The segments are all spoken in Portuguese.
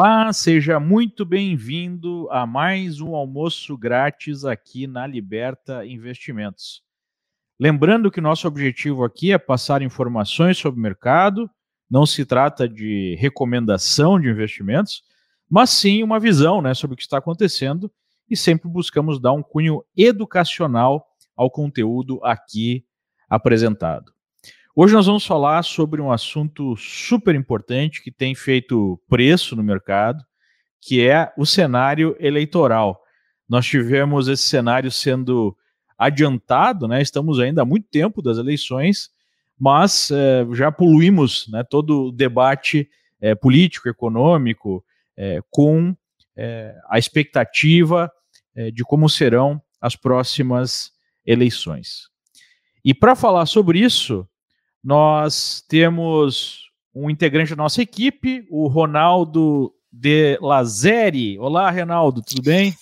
Olá, seja muito bem-vindo a mais um almoço grátis aqui na Liberta Investimentos. Lembrando que nosso objetivo aqui é passar informações sobre o mercado, não se trata de recomendação de investimentos, mas sim uma visão né, sobre o que está acontecendo e sempre buscamos dar um cunho educacional ao conteúdo aqui apresentado. Hoje nós vamos falar sobre um assunto super importante que tem feito preço no mercado, que é o cenário eleitoral. Nós tivemos esse cenário sendo adiantado, né? Estamos ainda há muito tempo das eleições, mas é, já poluímos né, todo o debate é, político, econômico, é, com a expectativa de como serão as próximas eleições. E para falar sobre isso, nós temos um integrante da nossa equipe, o Ronaldo de Lazeri. Olá, Ronaldo, tudo bem?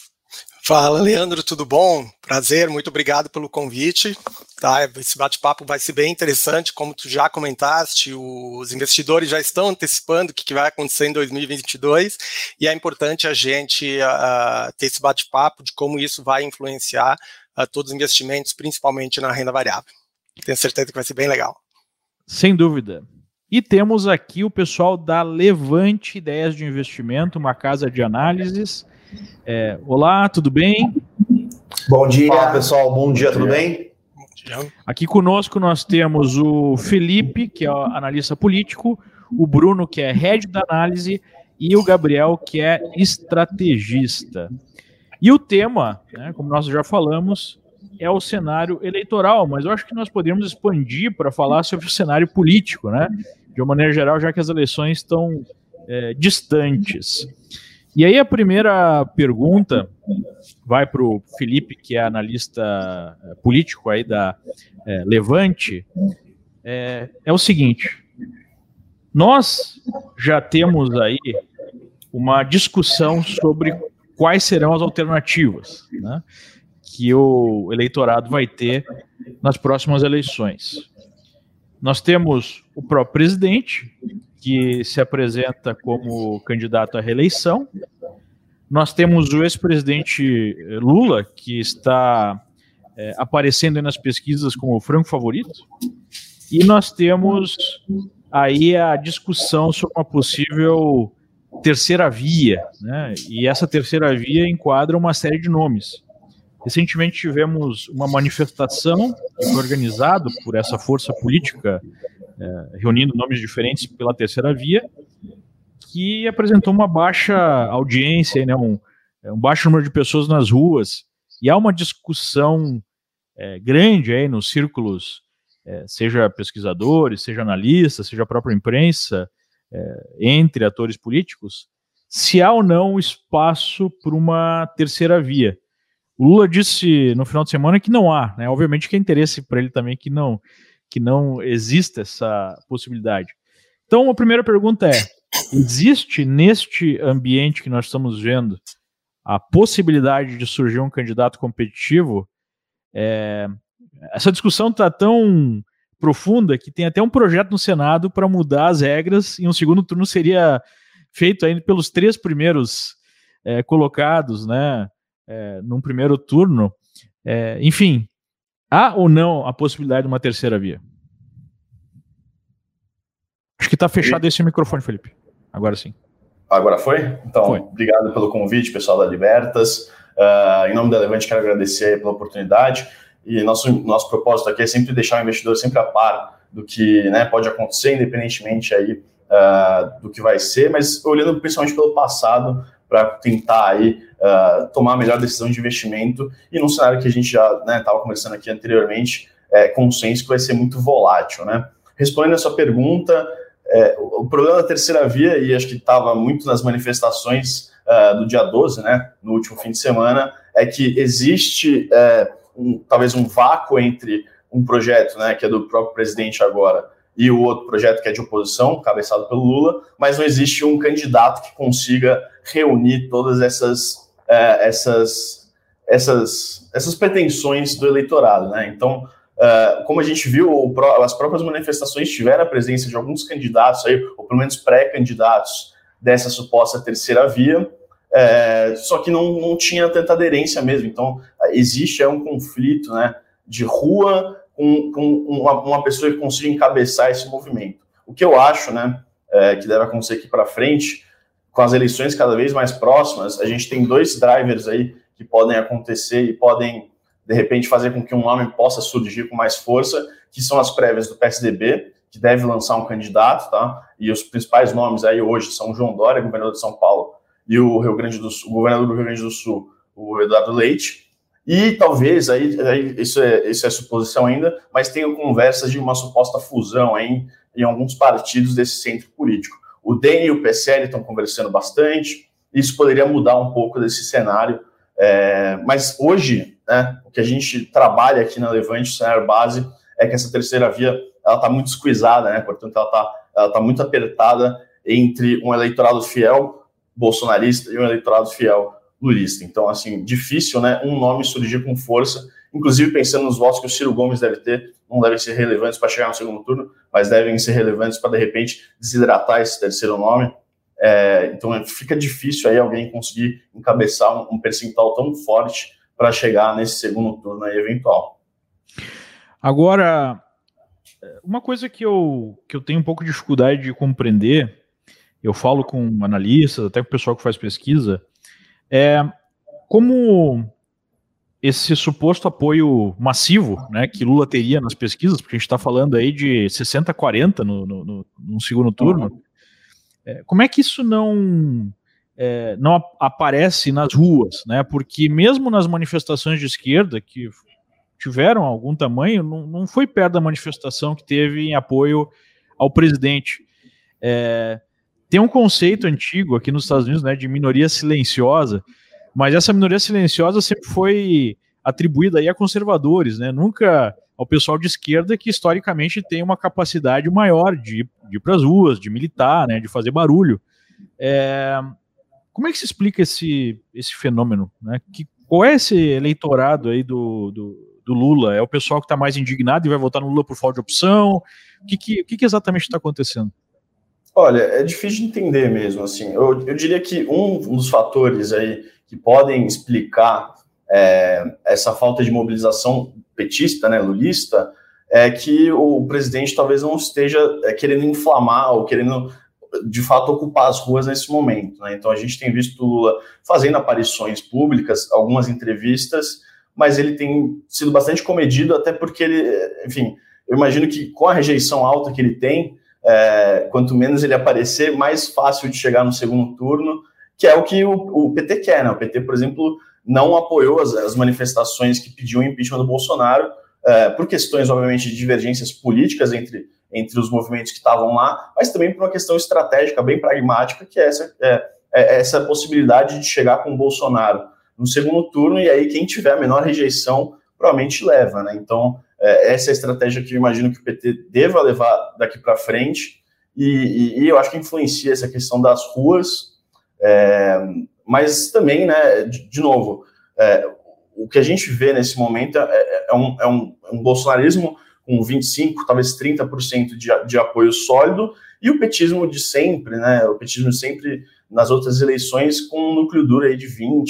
Fala, Leandro, tudo bom? Prazer, muito obrigado pelo convite. Tá, esse bate-papo vai ser bem interessante, como tu já comentaste, os investidores já estão antecipando o que vai acontecer em 2022 e é importante a gente uh, ter esse bate-papo de como isso vai influenciar uh, todos os investimentos, principalmente na renda variável. Tenho certeza que vai ser bem legal. Sem dúvida. E temos aqui o pessoal da Levante Ideias de Investimento, uma casa de análises. É, olá, tudo bem? Bom dia, Olá, pessoal. Bom dia, tudo bem? Aqui conosco nós temos o Felipe, que é analista político, o Bruno, que é head da análise, e o Gabriel, que é estrategista. E o tema, né, como nós já falamos, é o cenário eleitoral, mas eu acho que nós poderíamos expandir para falar sobre o cenário político, né? De uma maneira geral, já que as eleições estão é, distantes. E aí a primeira pergunta vai para o Felipe, que é analista é, político aí da é, Levante, é, é o seguinte: nós já temos aí uma discussão sobre quais serão as alternativas, né? Que o eleitorado vai ter nas próximas eleições. Nós temos o próprio presidente, que se apresenta como candidato à reeleição. Nós temos o ex-presidente Lula, que está é, aparecendo nas pesquisas como o franco favorito. E nós temos aí a discussão sobre uma possível terceira via, né? E essa terceira via enquadra uma série de nomes. Recentemente tivemos uma manifestação organizada por essa força política, é, reunindo nomes diferentes pela terceira via, que apresentou uma baixa audiência, né, um, é, um baixo número de pessoas nas ruas, e há uma discussão é, grande aí nos círculos, é, seja pesquisadores, seja analistas, seja a própria imprensa, é, entre atores políticos, se há ou não espaço para uma terceira via. O Lula disse no final de semana que não há, né? Obviamente que é interesse para ele também que não que não exista essa possibilidade. Então, a primeira pergunta é: existe neste ambiente que nós estamos vendo a possibilidade de surgir um candidato competitivo? É, essa discussão está tão profunda que tem até um projeto no Senado para mudar as regras e um segundo turno seria feito ainda pelos três primeiros é, colocados, né? É, num primeiro turno. É, enfim, há ou não a possibilidade de uma terceira via? Acho que está fechado esse microfone, Felipe. Agora sim. Agora foi? Então, foi. obrigado pelo convite, pessoal da Libertas. Uh, em nome da Levante, quero agradecer pela oportunidade. E nosso, nosso propósito aqui é sempre deixar o investidor sempre a par do que né, pode acontecer, independentemente aí, uh, do que vai ser, mas olhando principalmente pelo passado, para tentar aí uh, tomar a melhor decisão de investimento e num cenário que a gente já estava né, conversando aqui anteriormente, é, consenso que vai ser muito volátil, né? Respondendo a sua pergunta, é, o problema da terceira via, e acho que estava muito nas manifestações uh, do dia 12, né, no último fim de semana, é que existe é, um, talvez um vácuo entre um projeto, né, que é do próprio presidente agora, e o outro projeto que é de oposição, cabeçado pelo Lula, mas não existe um candidato que consiga reunir todas essas, é, essas, essas, essas pretensões do eleitorado. Né? Então, é, como a gente viu, as próprias manifestações tiveram a presença de alguns candidatos, aí, ou pelo menos pré-candidatos dessa suposta terceira via, é, só que não, não tinha tanta aderência mesmo. Então, existe é um conflito né, de rua com, com uma, uma, pessoa que consiga encabeçar esse movimento. O que eu acho né, é, que deve acontecer aqui para frente, com as eleições cada vez mais próximas, a gente tem dois drivers aí que podem acontecer e podem, de repente, fazer com que um nome possa surgir com mais força, que são as prévias do PSDB, que deve lançar um candidato, tá? E os principais nomes aí hoje são João Dória, governador de São Paulo, e o Rio Grande do Sul, governador do Rio Grande do Sul, o Eduardo Leite. E talvez, aí, aí isso, é, isso é suposição ainda, mas tenham conversas de uma suposta fusão em, em alguns partidos desse centro político. O DEM e o PSL estão conversando bastante, isso poderia mudar um pouco desse cenário, é, mas hoje, né, o que a gente trabalha aqui na Levante, o cenário base, é que essa terceira via ela está muito squeezada, né, portanto ela está ela tá muito apertada entre um eleitorado fiel bolsonarista e um eleitorado fiel lulista. Então, assim, difícil, né, um nome surgir com força, inclusive pensando nos votos que o Ciro Gomes deve ter, não devem ser relevantes para chegar no segundo turno, mas devem ser relevantes para, de repente, desidratar esse terceiro nome. É, então, fica difícil aí alguém conseguir encabeçar um, um percentual tão forte para chegar nesse segundo turno aí eventual. Agora, uma coisa que eu, que eu tenho um pouco de dificuldade de compreender eu falo com analistas, até com o pessoal que faz pesquisa, é como esse suposto apoio massivo né, que Lula teria nas pesquisas, porque a gente está falando aí de 60 a 40 no, no, no segundo turno, é, como é que isso não, é, não aparece nas ruas? Né? Porque mesmo nas manifestações de esquerda, que tiveram algum tamanho, não, não foi perto da manifestação que teve em apoio ao presidente. É, tem um conceito antigo aqui nos Estados Unidos, né, de minoria silenciosa, mas essa minoria silenciosa sempre foi atribuída aí a conservadores, né, nunca ao pessoal de esquerda que historicamente tem uma capacidade maior de, de ir para as ruas, de militar, né, de fazer barulho. É, como é que se explica esse, esse fenômeno? Né? Que, qual é esse eleitorado aí do, do, do Lula? É o pessoal que está mais indignado e vai votar no Lula por falta de opção? O que, que, que, que exatamente está acontecendo? Olha, é difícil de entender mesmo, assim. Eu, eu diria que um, dos fatores aí que podem explicar é, essa falta de mobilização petista, né, lulista, é que o presidente talvez não esteja é, querendo inflamar ou querendo de fato ocupar as ruas nesse momento. Né? Então a gente tem visto o Lula fazendo aparições públicas, algumas entrevistas, mas ele tem sido bastante comedido, até porque ele, enfim, eu imagino que com a rejeição alta que ele tem, é, quanto menos ele aparecer, mais fácil de chegar no segundo turno, que é o que o, o PT quer. Né? O PT, por exemplo, não apoiou as, as manifestações que pediam o impeachment do Bolsonaro, é, por questões, obviamente, de divergências políticas entre, entre os movimentos que estavam lá, mas também por uma questão estratégica bem pragmática, que é essa, é, é essa possibilidade de chegar com o Bolsonaro no segundo turno, e aí quem tiver a menor rejeição provavelmente leva. Né? Então, é, essa é a estratégia que eu imagino que o PT deva levar daqui para frente, e, e, e, eu acho que influencia essa questão das ruas, é, mas também, né, de, de novo, é, o que a gente vê nesse momento é, é um, é um, um, bolsonarismo com 25%, talvez 30% de, de apoio sólido, e o petismo de sempre, né, o petismo sempre nas outras eleições com um núcleo duro aí de 20%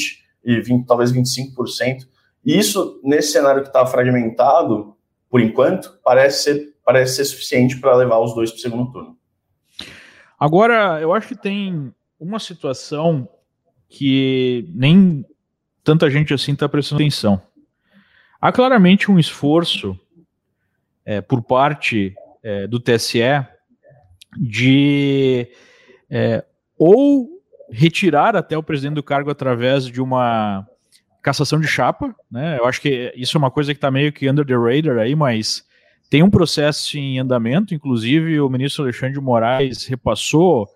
e 20, talvez 25%. E isso, nesse cenário que está fragmentado, por enquanto, parece ser, parece ser suficiente para levar os dois para o segundo turno. Agora, eu acho que tem uma situação que nem tanta gente assim está prestando atenção. Há claramente um esforço é, por parte é, do TSE de é, ou retirar até o presidente do cargo através de uma cassação de chapa, né? Eu acho que isso é uma coisa que está meio que under the radar aí, mas tem um processo em andamento, inclusive o ministro Alexandre de Moraes repassou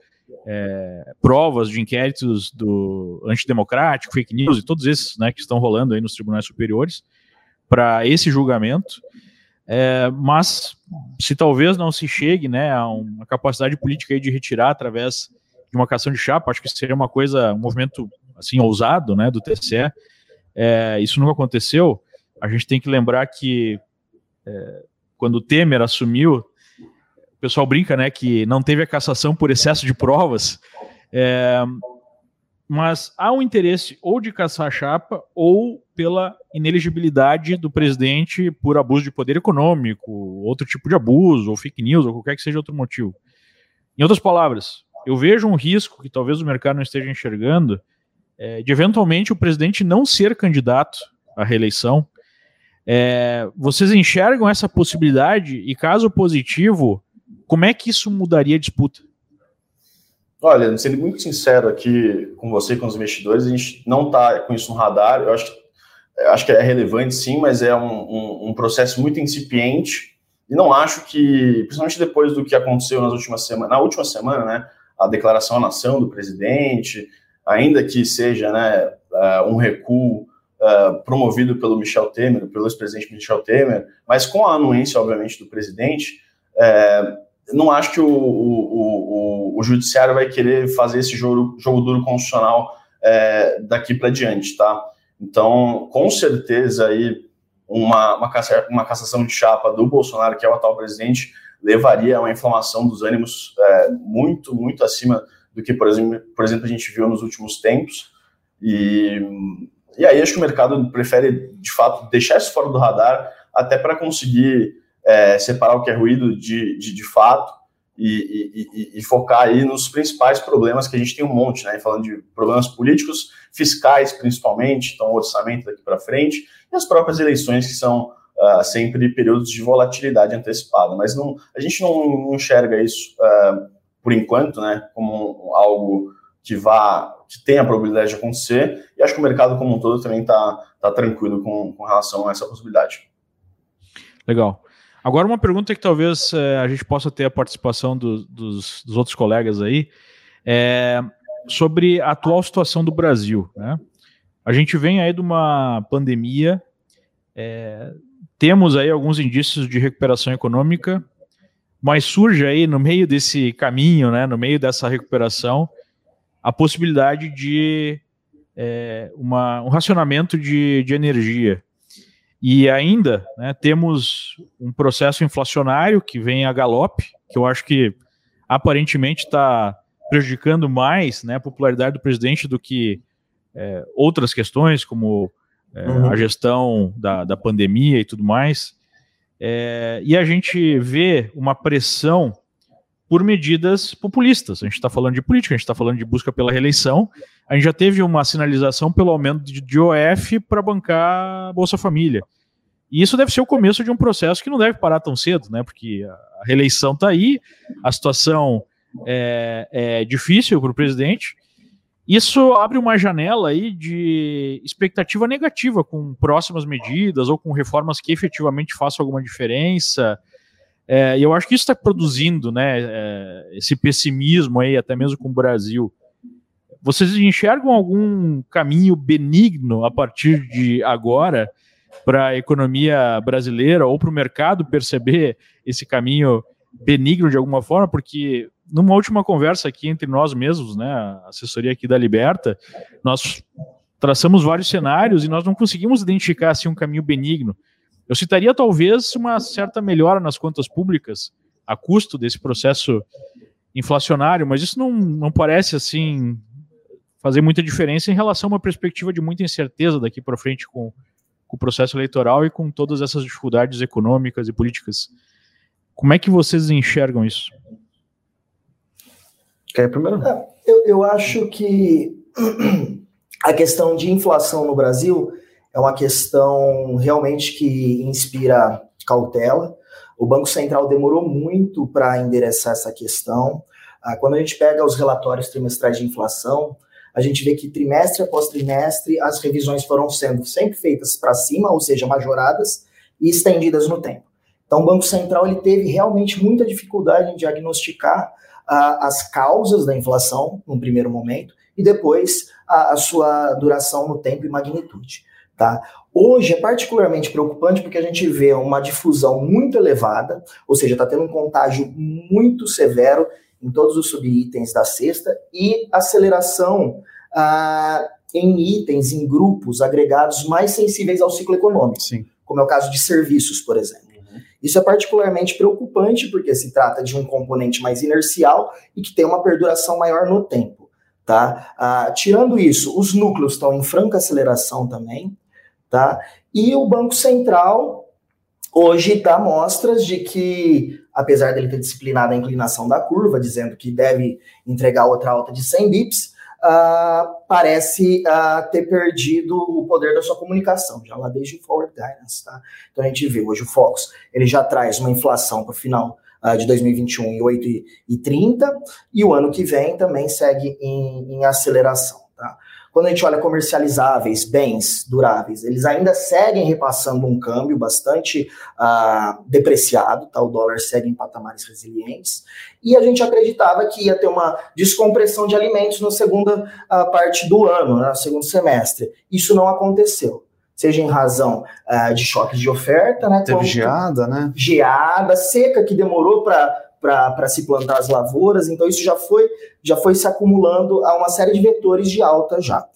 é, provas de inquéritos do antidemocrático, fake news e todos esses né, que estão rolando aí nos tribunais superiores para esse julgamento. É, mas se talvez não se chegue né, a uma capacidade política de retirar através de uma cassação de chapa, acho que seria uma coisa, um movimento assim ousado né, do TSE, é, isso nunca aconteceu. A gente tem que lembrar que é, quando o Temer assumiu, o pessoal brinca, né, que não teve a cassação por excesso de provas. É, mas há um interesse ou de caçar a chapa ou pela ineligibilidade do presidente por abuso de poder econômico, outro tipo de abuso, ou fake news, ou qualquer que seja outro motivo. Em outras palavras, eu vejo um risco que talvez o mercado não esteja enxergando é, de eventualmente o presidente não ser candidato à reeleição. É, vocês enxergam essa possibilidade e, caso positivo, como é que isso mudaria a disputa? Olha, sendo muito sincero aqui com você e com os investidores, a gente não está com isso no radar. Eu acho, acho que é relevante sim, mas é um, um, um, processo muito incipiente. E não acho que, principalmente depois do que aconteceu nas últimas semanas, na última semana, né, a declaração à nação do presidente, ainda que seja né, uh, um recuo uh, promovido pelo Michel Temer, pelo ex-presidente Michel Temer, mas com a anuência, obviamente, do presidente, uh, não acho que o, o, o, o, judiciário vai querer fazer esse jogo, jogo duro constitucional é, daqui para diante, tá? Então, com certeza aí uma, uma, uma cassação de chapa do Bolsonaro, que é o atual presidente, levaria a uma inflamação dos ânimos é, muito, muito acima do que, por exemplo, por exemplo, a gente viu nos últimos tempos. E, e aí acho que o mercado prefere, de fato, deixar isso fora do radar, até para conseguir é, separar o que é ruído de, de, de fato e, e, e, focar aí nos principais problemas que a gente tem um monte, né? Falando de problemas políticos, fiscais principalmente, então o orçamento daqui para frente, e as próprias eleições que são uh, sempre períodos de volatilidade antecipada. Mas não, a gente não, não enxerga isso uh, por enquanto, né? Como algo que vá, que tenha a probabilidade de acontecer, e acho que o mercado como um todo também está tá tranquilo com, com relação a essa possibilidade. Legal. Agora, uma pergunta que talvez é, a gente possa ter a participação do, dos, dos, outros colegas aí, é sobre a atual situação do Brasil. Né? A gente vem aí de uma pandemia, é, temos aí alguns indícios de recuperação econômica, mas surge aí no meio desse caminho, né, no meio dessa recuperação, a possibilidade de é, uma, um racionamento de, de energia. E ainda né, temos um processo inflacionário que vem a galope, que eu acho que aparentemente está prejudicando mais né, a popularidade do presidente do que é, outras questões, como é, uhum. a gestão da, da pandemia e tudo mais. É, e a gente vê uma pressão por medidas populistas. A gente está falando de política, a gente está falando de busca pela reeleição. A gente já teve uma sinalização pelo aumento de, OF para bancar a Bolsa Família. E isso deve ser o começo de um processo que não deve parar tão cedo, né? Porque a reeleição está aí, a situação é, é difícil para o presidente. Isso abre uma janela aí de expectativa negativa com próximas medidas ou com reformas que efetivamente façam alguma diferença. É, e eu acho que isso está produzindo né, é, esse pessimismo aí, até mesmo com o Brasil. Vocês enxergam algum caminho benigno a partir de agora para a economia brasileira ou para o mercado perceber esse caminho benigno de alguma forma? Porque numa última conversa aqui entre nós mesmos, né, a assessoria aqui da Liberta, nós traçamos vários cenários e nós não conseguimos identificar assim um caminho benigno. Eu citaria talvez uma certa melhora nas contas públicas a custo desse processo inflacionário, mas isso não, não parece assim fazer muita diferença em relação a uma perspectiva de muita incerteza daqui para frente com, com o processo eleitoral e com todas essas dificuldades econômicas e políticas. Como é que vocês enxergam isso? Quer primeiro? É, eu, eu acho que a questão de inflação no Brasil é uma questão realmente que inspira cautela. O Banco Central demorou muito para endereçar essa questão. Ah, quando a gente pega os relatórios trimestrais de inflação, a gente vê que trimestre após trimestre as revisões foram sendo sempre feitas para cima, ou seja, majoradas e estendidas no tempo. Então, o Banco Central ele teve realmente muita dificuldade em diagnosticar as causas da inflação, num primeiro momento, e depois a, a sua duração no tempo e magnitude. Tá? Hoje é particularmente preocupante porque a gente vê uma difusão muito elevada, ou seja, está tendo um contágio muito severo em todos os subitens da cesta e aceleração ah, em itens, em grupos agregados mais sensíveis ao ciclo econômico, Sim. como é o caso de serviços, por exemplo. Isso é particularmente preocupante porque se trata de um componente mais inercial e que tem uma perduração maior no tempo. Tá? Ah, tirando isso, os núcleos estão em franca aceleração também, tá? E o Banco Central hoje dá mostras de que, apesar dele ter disciplinado a inclinação da curva, dizendo que deve entregar outra alta de 100 bips, uh, parece uh, ter perdido o poder da sua comunicação, já lá desde o Forward Guidance. Tá? Então a gente vê hoje o Focus, ele já traz uma inflação para o final uh, de 2021 em 8,30 e o ano que vem também segue em, em aceleração. Quando a gente olha comercializáveis, bens duráveis, eles ainda seguem repassando um câmbio bastante uh, depreciado, tá? o dólar segue em patamares resilientes, e a gente acreditava que ia ter uma descompressão de alimentos na segunda uh, parte do ano, né? no segundo semestre. Isso não aconteceu seja em razão uh, de choques de oferta, né? Teve geada, né? Geada, seca que demorou para se plantar as lavouras, então isso já foi, já foi se acumulando a uma série de vetores de alta já.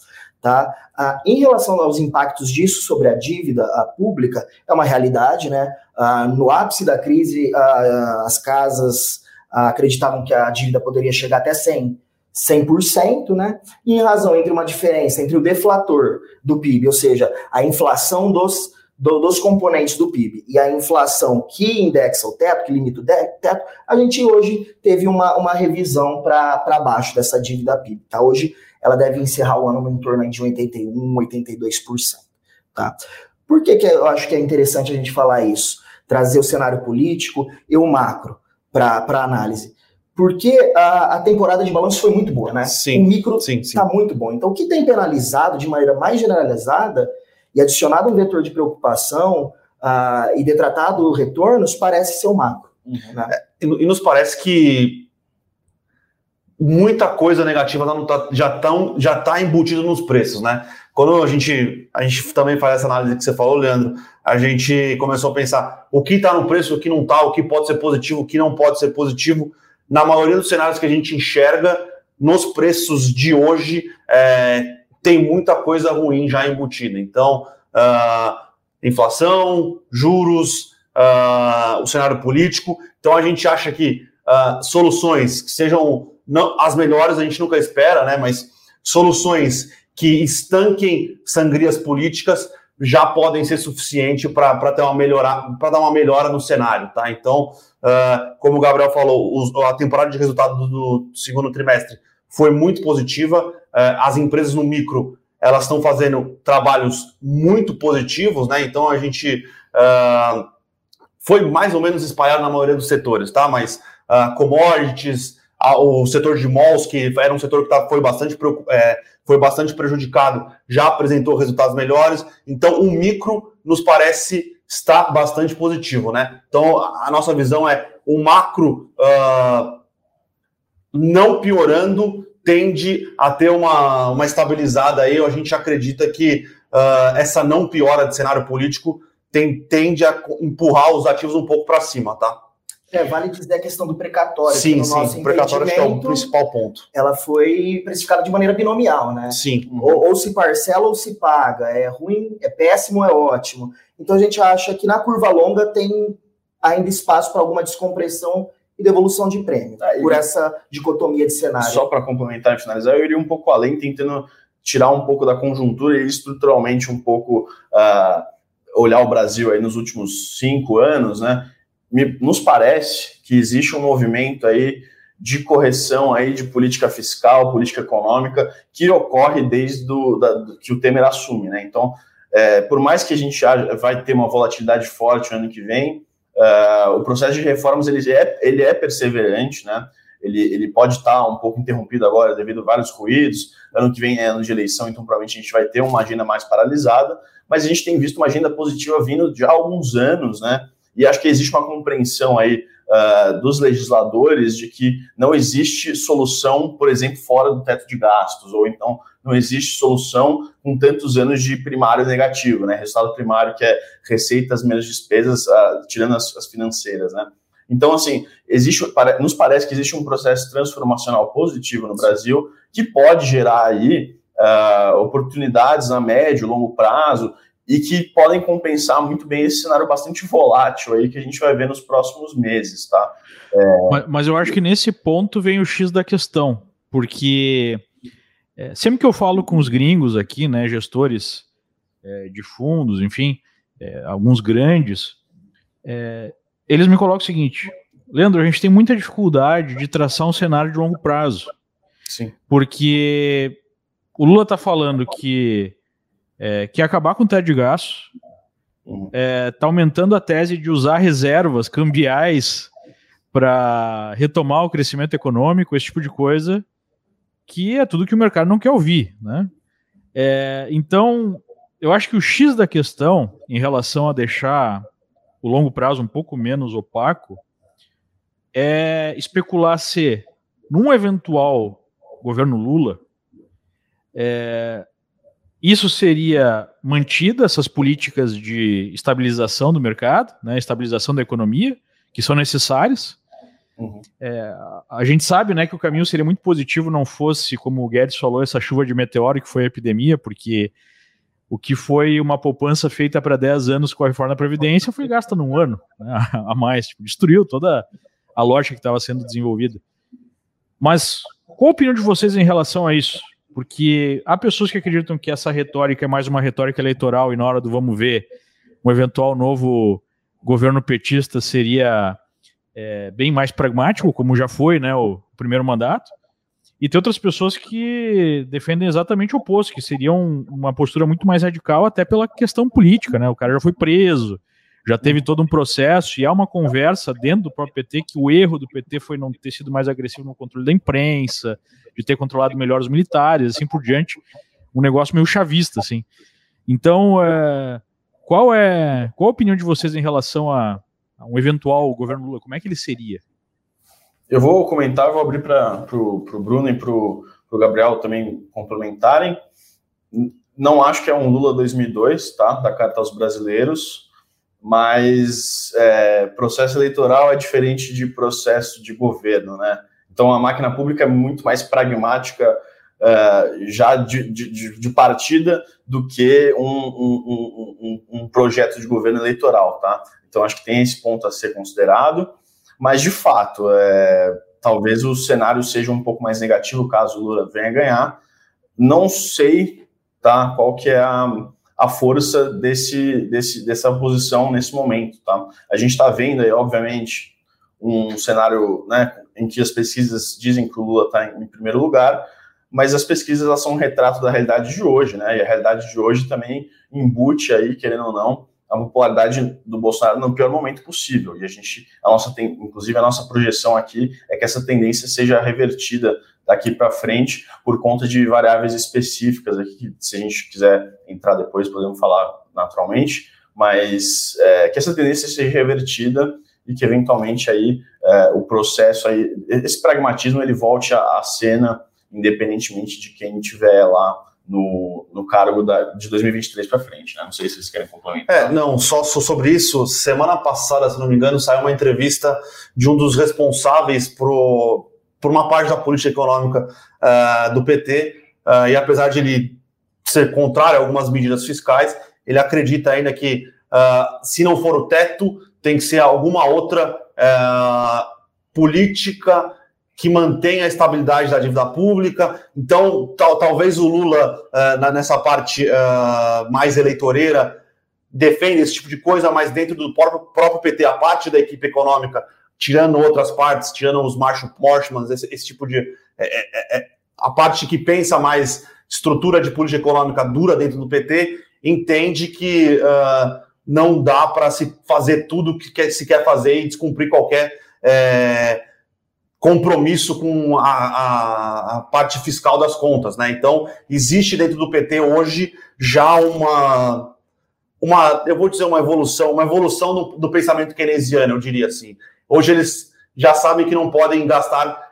Tá? Ah, em relação aos impactos disso sobre a dívida a pública, é uma realidade, né? Ah, no ápice da crise, ah, as casas acreditavam que a dívida poderia chegar até 100, 100%, né? E em razão entre uma diferença entre o deflator do PIB, ou seja, a inflação dos, do, dos componentes do PIB, e a inflação que indexa o teto, que limita o teto, a gente hoje teve uma, uma revisão para baixo dessa dívida PIB, tá? Hoje ela deve encerrar o ano em torno de 81%, 82%, tá? Por que, que eu acho que é interessante a gente falar isso? Trazer o cenário político e o macro para análise porque a, a, temporada de balanço foi muito boa, né? Sim, o micro está muito bom. Então, o que tem penalizado de maneira mais generalizada e adicionado um vetor de preocupação uh, e detratado retornos parece ser o macro. Uhum. Né? É, e, nos parece que muita coisa negativa tá, já está já tá embutida nos preços, né? Quando a gente, a gente também faz essa análise que você falou, Leandro, a gente começou a pensar o que está no preço, o que não está, o que pode ser positivo, o que não pode ser positivo na maioria dos cenários que a gente enxerga, nos preços de hoje, é, tem muita coisa ruim já embutida. Então, uh, inflação, juros, uh, o cenário político. Então, a gente acha que uh, soluções que sejam não, as melhores, a gente nunca espera, né? Mas soluções que estanquem sangrias políticas já podem ser suficientes para ter uma melhora, para dar uma melhora no cenário, tá? Então, uh, como o Gabriel falou, os, a temporada de resultado do, do, segundo trimestre foi muito positiva. Uh, as empresas no micro elas estão fazendo trabalhos muito positivos, né? Então a gente uh, foi mais ou menos espalhado na maioria dos setores, tá? Mas commodities, o setor de malls, que era um setor que tá, foi, bastante, é, foi bastante prejudicado, já apresentou resultados melhores. Então, o micro nos parece estar bastante positivo, né? Então, a nossa visão é o macro uh, não piorando, tende a ter uma, uma estabilizada aí. A gente acredita que uh, essa não piora de cenário político tem, tende a empurrar os ativos um pouco para cima, tá? É, vale dizer a questão do precatório. Sim, sim, o precatório é o principal ponto. Ela foi precificada de maneira binomial, né? Sim. Ou, ou, se parcela ou se paga. É ruim, é péssimo, é ótimo. Então a gente acha que na curva longa tem ainda espaço para alguma descompressão e devolução de prêmio, ah, por essa dicotomia de cenário. Só para complementar e finalizar, eu iria um pouco além, tentando tirar um pouco da conjuntura e estruturalmente um pouco uh, olhar o Brasil aí nos últimos cinco anos, né? me, nos parece que existe um movimento aí de correção aí de política fiscal, política econômica, que ocorre desde do, da, que o Temer assume, né? Então, é, por mais que a gente vai ter uma volatilidade forte no ano que vem, uh, o processo de reformas ele é, ele é perseverante, né? Ele, ele pode estar um pouco interrompido agora devido a vários ruídos. Ano que vem é ano de eleição, então provavelmente a gente vai ter uma agenda mais paralisada, mas a gente tem visto uma agenda positiva vindo de há alguns anos, né? E acho que existe uma compreensão aí uh, dos legisladores de que não existe solução, por exemplo, fora do teto de gastos, ou então não existe solução com tantos anos de primário negativo, né? Resultado primário que é receitas menos despesas, uh, tirando as, as financeiras, né? Então, assim, existe, nos parece que existe um processo transformacional positivo no Brasil que pode gerar aí uh, oportunidades a médio, longo prazo e que podem compensar muito bem esse cenário bastante volátil aí que a gente vai ver nos próximos meses, tá? É... Mas, mas, eu acho que nesse ponto vem o X da questão, porque É, sempre que eu falo com os gringos aqui, né, gestores é, de fundos, enfim, é, alguns grandes, é, eles me colocam o seguinte: Leandro, a gente tem muita dificuldade de traçar um cenário de longo prazo. Sim. Porque o Lula está falando que é, quer acabar com o teto de gastos, está uhum. é, aumentando a tese de usar reservas cambiais para retomar o crescimento econômico, esse tipo de coisa, que é tudo que o mercado não quer ouvir. Né? É, então, eu acho que o X da questão, em relação a deixar o longo prazo um pouco menos opaco, é especular se, num eventual governo Lula, é, isso seria mantida, essas políticas de estabilização do mercado, né, estabilização da economia, que são necessárias. Uhum. É, a gente sabe né, que o caminho seria muito positivo não fosse, como o Guedes falou, essa chuva de meteoro que foi a epidemia, porque o que foi uma poupança feita para 10 anos com a reforma da Previdência foi gasta num ano né, a mais. Tipo, destruiu toda a lógica que estava sendo desenvolvida. Mas qual a opinião de vocês em relação a isso? Porque há pessoas que acreditam que essa retórica é mais uma retórica eleitoral e na hora do vamos ver, um eventual novo governo petista seria é, bem mais pragmático, como já foi né, o primeiro mandato. E tem outras pessoas que defendem exatamente o oposto, que seria um, uma postura muito mais radical, até pela questão política, né? O cara já foi preso, já teve todo um processo, e há uma conversa dentro do próprio PT que o erro do PT foi não ter sido mais agressivo no controle da imprensa, de ter controlado melhor os militares, assim por diante, um negócio meio chavista, assim. Então, é, qual é qual a opinião de vocês em relação a, um eventual governo Lula? Como é que ele seria? Eu vou comentar, vou abrir para o Bruno e para o Gabriel também complementarem. Não acho que é um Lula 2002, tá? Da Carta aos Brasileiros mas é, processo eleitoral é diferente de processo de governo, né? Então a máquina pública é muito mais pragmática uh, já de, de, de, partida do que um, um, um, um, projeto de governo eleitoral, tá? Então acho que tem esse ponto a ser considerado, mas de fato, é, talvez o cenário seja um pouco mais negativo caso o Lula venha ganhar. Não sei, tá? Qual que é a a força desse, desse, dessa posição nesse momento. Tá? A gente está vendo aí, obviamente, um cenário né, em que as pesquisas dizem que o Lula está em, primeiro lugar, mas as pesquisas elas são um retrato da realidade de hoje, né? E a realidade de hoje também embute aí, querendo ou não, a popularidade do Bolsonaro no pior momento possível. E a gente, a nossa tem, inclusive a nossa projeção aqui é que essa tendência seja revertida daqui para frente por conta de variáveis específicas aqui, que se a gente quiser entrar depois podemos falar naturalmente, mas é, que essa tendência seja revertida e que eventualmente aí é, o processo aí, esse pragmatismo ele volte à, cena independentemente de quem tiver lá no, no cargo da, de 2023 para frente, né? Não sei se vocês querem complementar. É, não, só sobre isso. Semana passada, se não me engano, saiu uma entrevista de um dos responsáveis pro, por uma parte da política econômica uh, do PT, uh, ah, e apesar de ele ser contrário a algumas medidas fiscais, ele acredita ainda que, uh, se não for o teto, tem que ser alguma outra política que mantenha a estabilidade da dívida pública. Então, tal, talvez o Lula, nessa parte mais eleitoreira, defenda esse tipo de coisa, mas dentro do próprio, próprio PT, a parte da equipe econômica tirando outras partes, tirando os Marshall Portman, esse, esse, tipo de. É, é, é, é, a parte que pensa mais estrutura de política econômica dura dentro do PT, entende que uh, não dá para se fazer tudo que quer, se quer fazer e descumprir qualquer compromisso com a, a, a, parte fiscal das contas. Né? Então, existe dentro do PT hoje já uma. Uma, eu vou dizer uma evolução, uma evolução do, do pensamento keynesiano, eu diria assim. Hoje eles já sabem que não podem gastar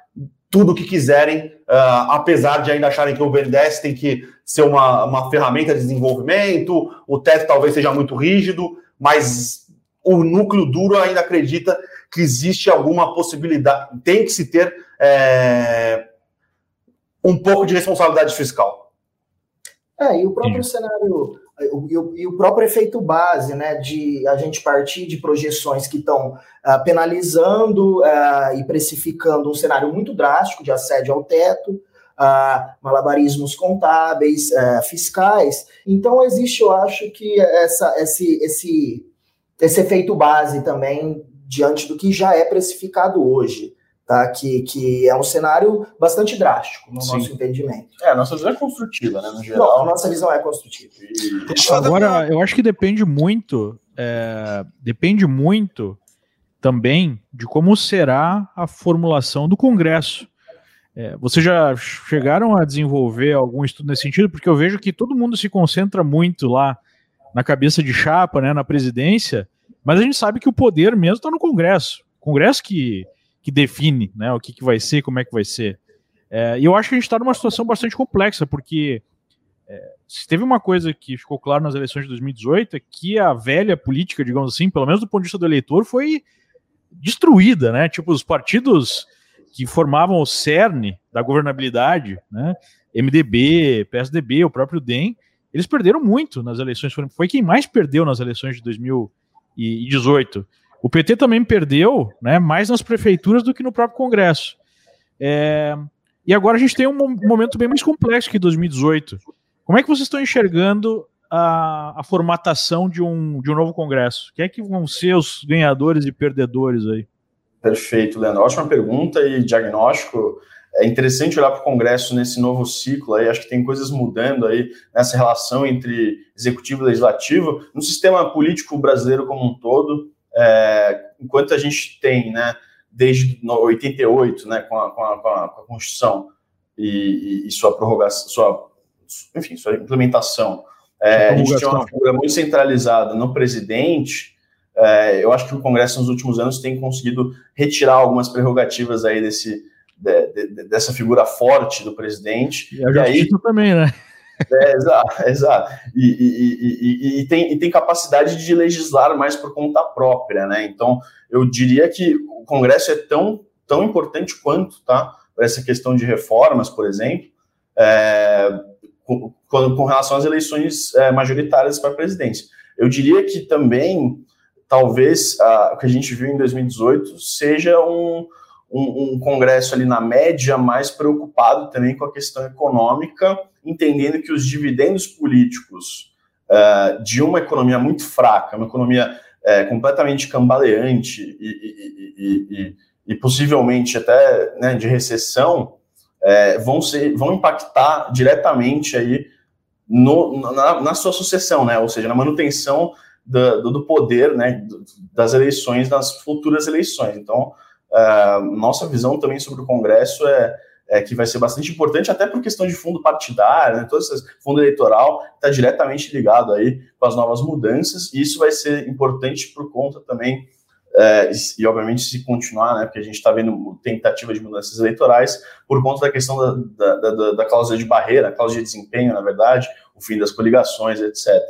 tudo o que quiserem, uh, apesar de ainda acharem que o BNDES tem que ser uma, uma ferramenta de desenvolvimento, o teto talvez seja muito rígido, mas o núcleo duro ainda acredita que existe alguma possibilidade, tem que se ter é, um pouco de responsabilidade fiscal. É, e o próprio cenário e o, e o, próprio efeito base, né, de a gente partir de projeções que estão uh, penalizando uh, e precificando um cenário muito drástico de assédio ao teto, uh, malabarismos contábeis, uh, fiscais. Então existe, eu acho que essa, esse, esse, esse efeito base também diante do que já é precificado hoje. Tá, que, que é um cenário bastante drástico no Sim. nosso entendimento. É, a nossa visão é construtiva, né, no geral. Não, a nossa visão é construtiva. E... Agora, eu acho que depende muito, é, depende muito também de como será a formulação do Congresso. É, vocês já chegaram a desenvolver algum estudo nesse sentido? Porque eu vejo que todo mundo se concentra muito lá na cabeça de chapa, né, na presidência, mas a gente sabe que o poder mesmo está no Congresso. Congresso que, que define né, o que, que vai ser, como é que vai ser. É, e eu acho que a gente está numa situação bastante complexa, porque é, se teve uma coisa que ficou claro nas eleições de 2018 é que a velha política, digamos assim, pelo menos do ponto de vista do eleitor, foi destruída, né? Tipo, os partidos que formavam o cerne da governabilidade, né? MDB, PSDB, o próprio DEM, eles perderam muito nas eleições. Foi quem mais perdeu nas eleições de 2018. O PT também perdeu, né? Mais nas prefeituras do que no próprio Congresso. É... E agora a gente tem um momento bem mais complexo que 2018. Como é que vocês estão enxergando a, a, formatação de um, de um novo Congresso? Quem é que vão ser os ganhadores e perdedores aí? Perfeito, Leandro. Ótima pergunta e diagnóstico. É interessante olhar para o Congresso nesse novo ciclo aí. Acho que tem coisas mudando aí nessa relação entre executivo e legislativo. No sistema político brasileiro como um todo, é, enquanto a gente tem, né, desde 88, né, com a, com a, com a Constituição e, e, sua prorrogação, sua, enfim, sua implementação, é, a gente tinha uma figura muito centralizada no presidente. É, eu acho que o Congresso nos últimos anos tem conseguido retirar algumas prerrogativas aí desse, de, de, dessa figura forte do presidente. E a e aí, também, né? É, exato, exato. E, e, e, e, tem, e tem capacidade de legislar mais por conta própria, né? Então, eu diria que o Congresso é tão, tão importante quanto, tá? Para essa questão de reformas, por exemplo. É, com, com, relação às eleições é, majoritárias para a presidência. Eu diria que também, talvez, a, o que a gente viu em 2018 seja um, um, um, congresso ali na média mais preocupado também com a questão econômica, entendendo que os dividendos políticos uh, de uma economia muito fraca, uma economia uh, completamente cambaleante e, e, e, e possivelmente até né, de recessão, é, vão, ser, vão impactar diretamente aí no, na, na, sua sucessão, né? Ou seja, na manutenção do, do poder, né? Das eleições, das futuras eleições. Então, uh, nossa visão também sobre o Congresso é, é, que vai ser bastante importante, até por questão de fundo partidário, né? Todo esse fundo eleitoral está diretamente ligado aí com as novas mudanças, e isso vai ser importante por conta também é, e, obviamente, se continuar, né, porque a gente está vendo tentativa de mudanças eleitorais por conta da questão da, da, da, da cláusula de barreira, cláusula de desempenho, na verdade, o fim das coligações, etc.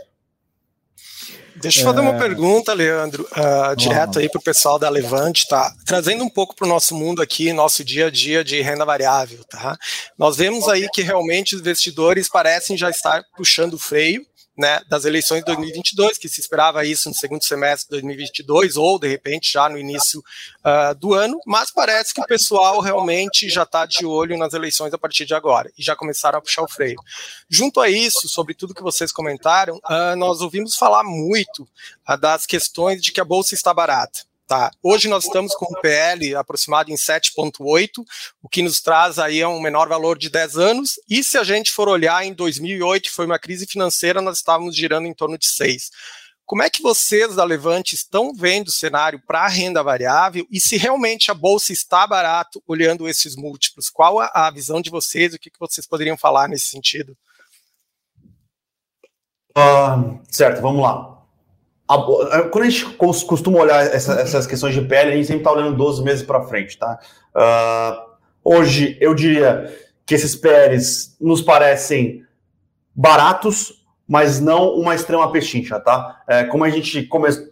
Deixa eu fazer uma é. pergunta, Leandro, uh, direto aí para o pessoal da Levante, tá? Trazendo um pouco para o nosso mundo aqui, nosso dia a dia de renda variável, tá? Nós vemos aí que realmente os investidores parecem já estar puxando o freio, né, das eleições de 2022, que se esperava isso no segundo semestre de 2022 ou de repente já no início uh, do ano, mas parece que o pessoal realmente já está de olho nas eleições a partir de agora e já começaram a puxar o freio. Junto a isso, sobre tudo que vocês comentaram, uh, nós ouvimos falar muito uh, das questões de que a bolsa está barata. Tá. Hoje nós estamos com um PL aproximado em 7,8, o que nos traz aí um menor valor de 10 anos. E se a gente for olhar em 2008, que foi uma crise financeira, nós estávamos girando em torno de 6. Como é que vocês da Levante estão vendo o cenário para a renda variável e se realmente a bolsa está barato olhando esses múltiplos? Qual a, a visão de vocês? O que, que vocês poderiam falar nesse sentido? Uh, certo, vamos lá. A, quando a gente costuma olhar essa, essas questões de pele, a gente sempre está olhando 12 meses para frente, tá? Uh, hoje, eu diria que esses PLs nos parecem baratos, mas não uma extrema pechincha, tá? É, como a gente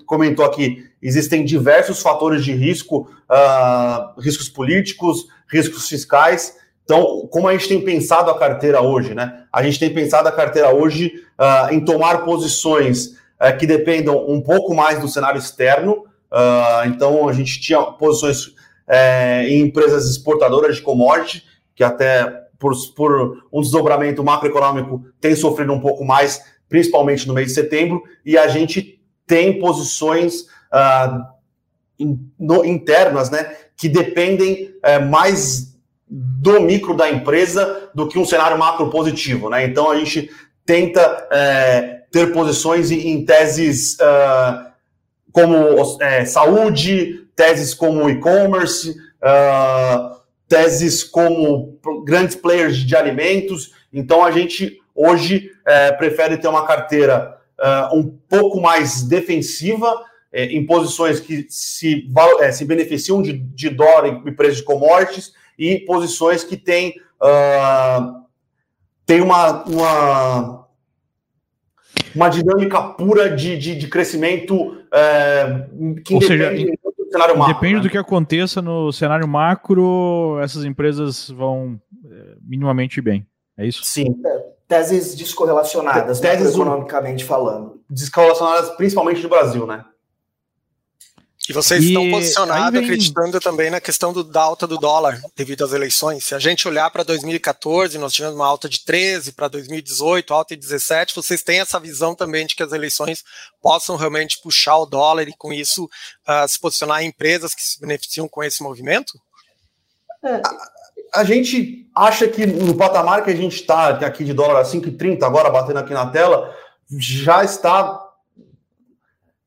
comentou aqui, existem diversos fatores de risco, uh, riscos políticos, riscos fiscais. Então, como a gente tem pensado a carteira hoje, né? A gente tem pensado a carteira hoje uh, em tomar posições é, que dependam um pouco mais do cenário externo. Uh, então, a gente tinha posições é, em empresas exportadoras de commodity, que até por, por um desdobramento macroeconômico, tem sofrido um pouco mais, principalmente no mês de setembro, e a gente tem posições uh, in, no, internas, né, que dependem uh, mais do micro da empresa do que um cenário macro positivo, né? Então a gente tenta uh, ter posições em, teses ah, como é, saúde, teses como e-commerce, teses como grandes players de alimentos. Então a gente hoje é, prefere ter uma carteira uh, um pouco mais defensiva, é, em posições que se, é, se beneficiam de, de dólar e preço de commodities, e posições que têm, uh, uma, uma, uma dinâmica pura de, de, de crescimento é, que Ou seja, do cenário macro. Depende né? do que aconteça no cenário macro, essas empresas vão é, minimamente bem. É isso? Sim teses descorrelacionadas, teses economicamente falando. Descorrelacionadas principalmente do Brasil, né? E vocês e estão posicionados vem... acreditando também na questão do, da alta do dólar devido às eleições. Se a gente olhar para 2014, nós tivemos uma alta de 13, para 2018, alta de 17, vocês têm essa visão também de que as eleições possam realmente puxar o dólar e com isso uh, se posicionar em empresas que se beneficiam com esse movimento? É, a gente acha que no patamar que a gente está aqui de dólar a 5,30, agora batendo aqui na tela, já está.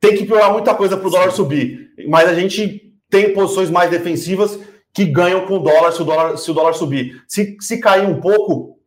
Tem que piorar muita coisa para o dólar subir. Mas a gente tem posições mais defensivas que ganham com o dólar se o dólar, se o dólar subir. Se, se cair um pouco,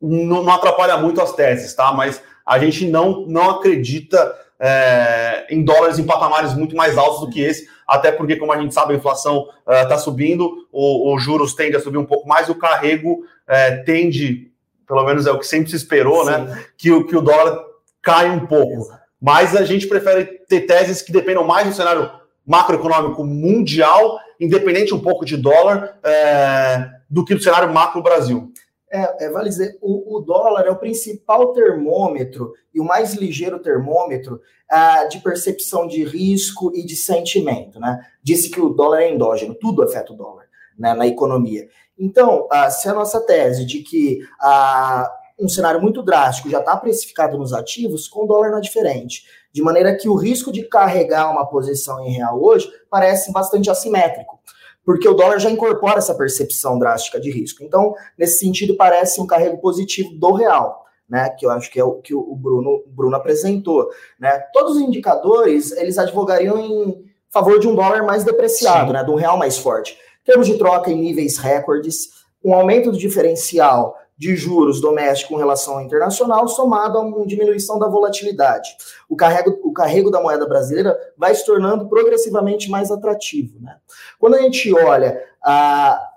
não, não atrapalha muito as teses, tá? Mas a gente não, não acredita é, em dólares em patamares muito mais altos do que esse, até porque, como a gente sabe, a inflação está uh, subindo, os juros tendem a subir um pouco mais, o carrego uh, tende, pelo menos é o que sempre se esperou, né, Sim. né, que, que o dólar cai um pouco. Mas a gente prefere ter teses que dependam mais do cenário macroeconômico mundial, independente um pouco de dólar, é, do que do cenário macro Brasil. É, é, vale dizer, o, o, dólar é o principal termômetro e o mais ligeiro termômetro ah, de percepção de risco e de sentimento. Né? Disse que o dólar é endógeno, tudo afeta o dólar né, na economia. Então, ah, se a nossa tese de que ah, um cenário muito drástico já está precificado nos ativos, com o dólar não é diferente. De maneira que o risco de carregar uma posição em real hoje parece bastante assimétrico porque o dólar já incorpora essa percepção drástica de risco. Então, nesse sentido, parece um carrego positivo do real. Né, que eu acho que é o que o Bruno, Bruno apresentou. Né? Todos os indicadores eles advogariam em favor de um dólar mais depreciado, né, de um real mais forte. Termos de troca em níveis recordes, um aumento do diferencial de juros doméstico com relação ao internacional, somado a uma diminuição da volatilidade. O carrego, o carrego da moeda brasileira vai se tornando progressivamente mais atrativo. Né? Quando a gente olha a,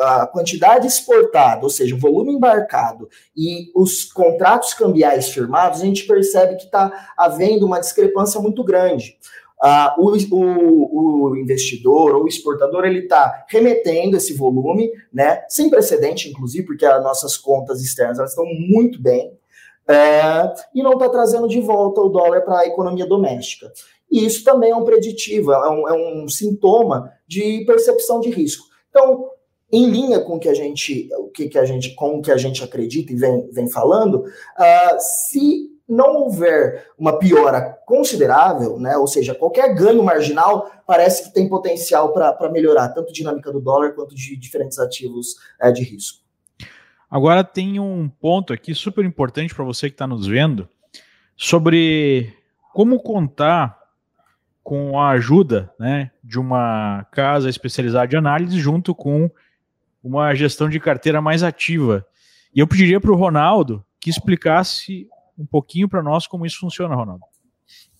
a quantidade exportada, ou seja, o volume embarcado e os contratos cambiais firmados, a gente percebe que está havendo uma discrepância muito grande. Uh, o, o, o, investidor ou o exportador ele está remetendo esse volume, né, sem precedente, inclusive, porque as nossas contas externas elas estão muito bem, é, e não está trazendo de volta o dólar para a economia doméstica. E isso também é um preditivo, é um, é um sintoma de percepção de risco. Então, em linha com que a gente, o que, que a gente, com o que a gente acredita e vem, vem falando, uh, se não houver uma piora considerável, né, ou seja, qualquer ganho marginal parece que tem potencial para melhorar tanto a dinâmica do dólar quanto de diferentes ativos é, de risco. Agora tem um ponto aqui super importante para você que está nos vendo sobre como contar com a ajuda né, de uma casa especializada de análise junto com uma gestão de carteira mais ativa. E eu pediria para o Ronaldo que explicasse um pouquinho para nós como isso funciona, Ronaldo.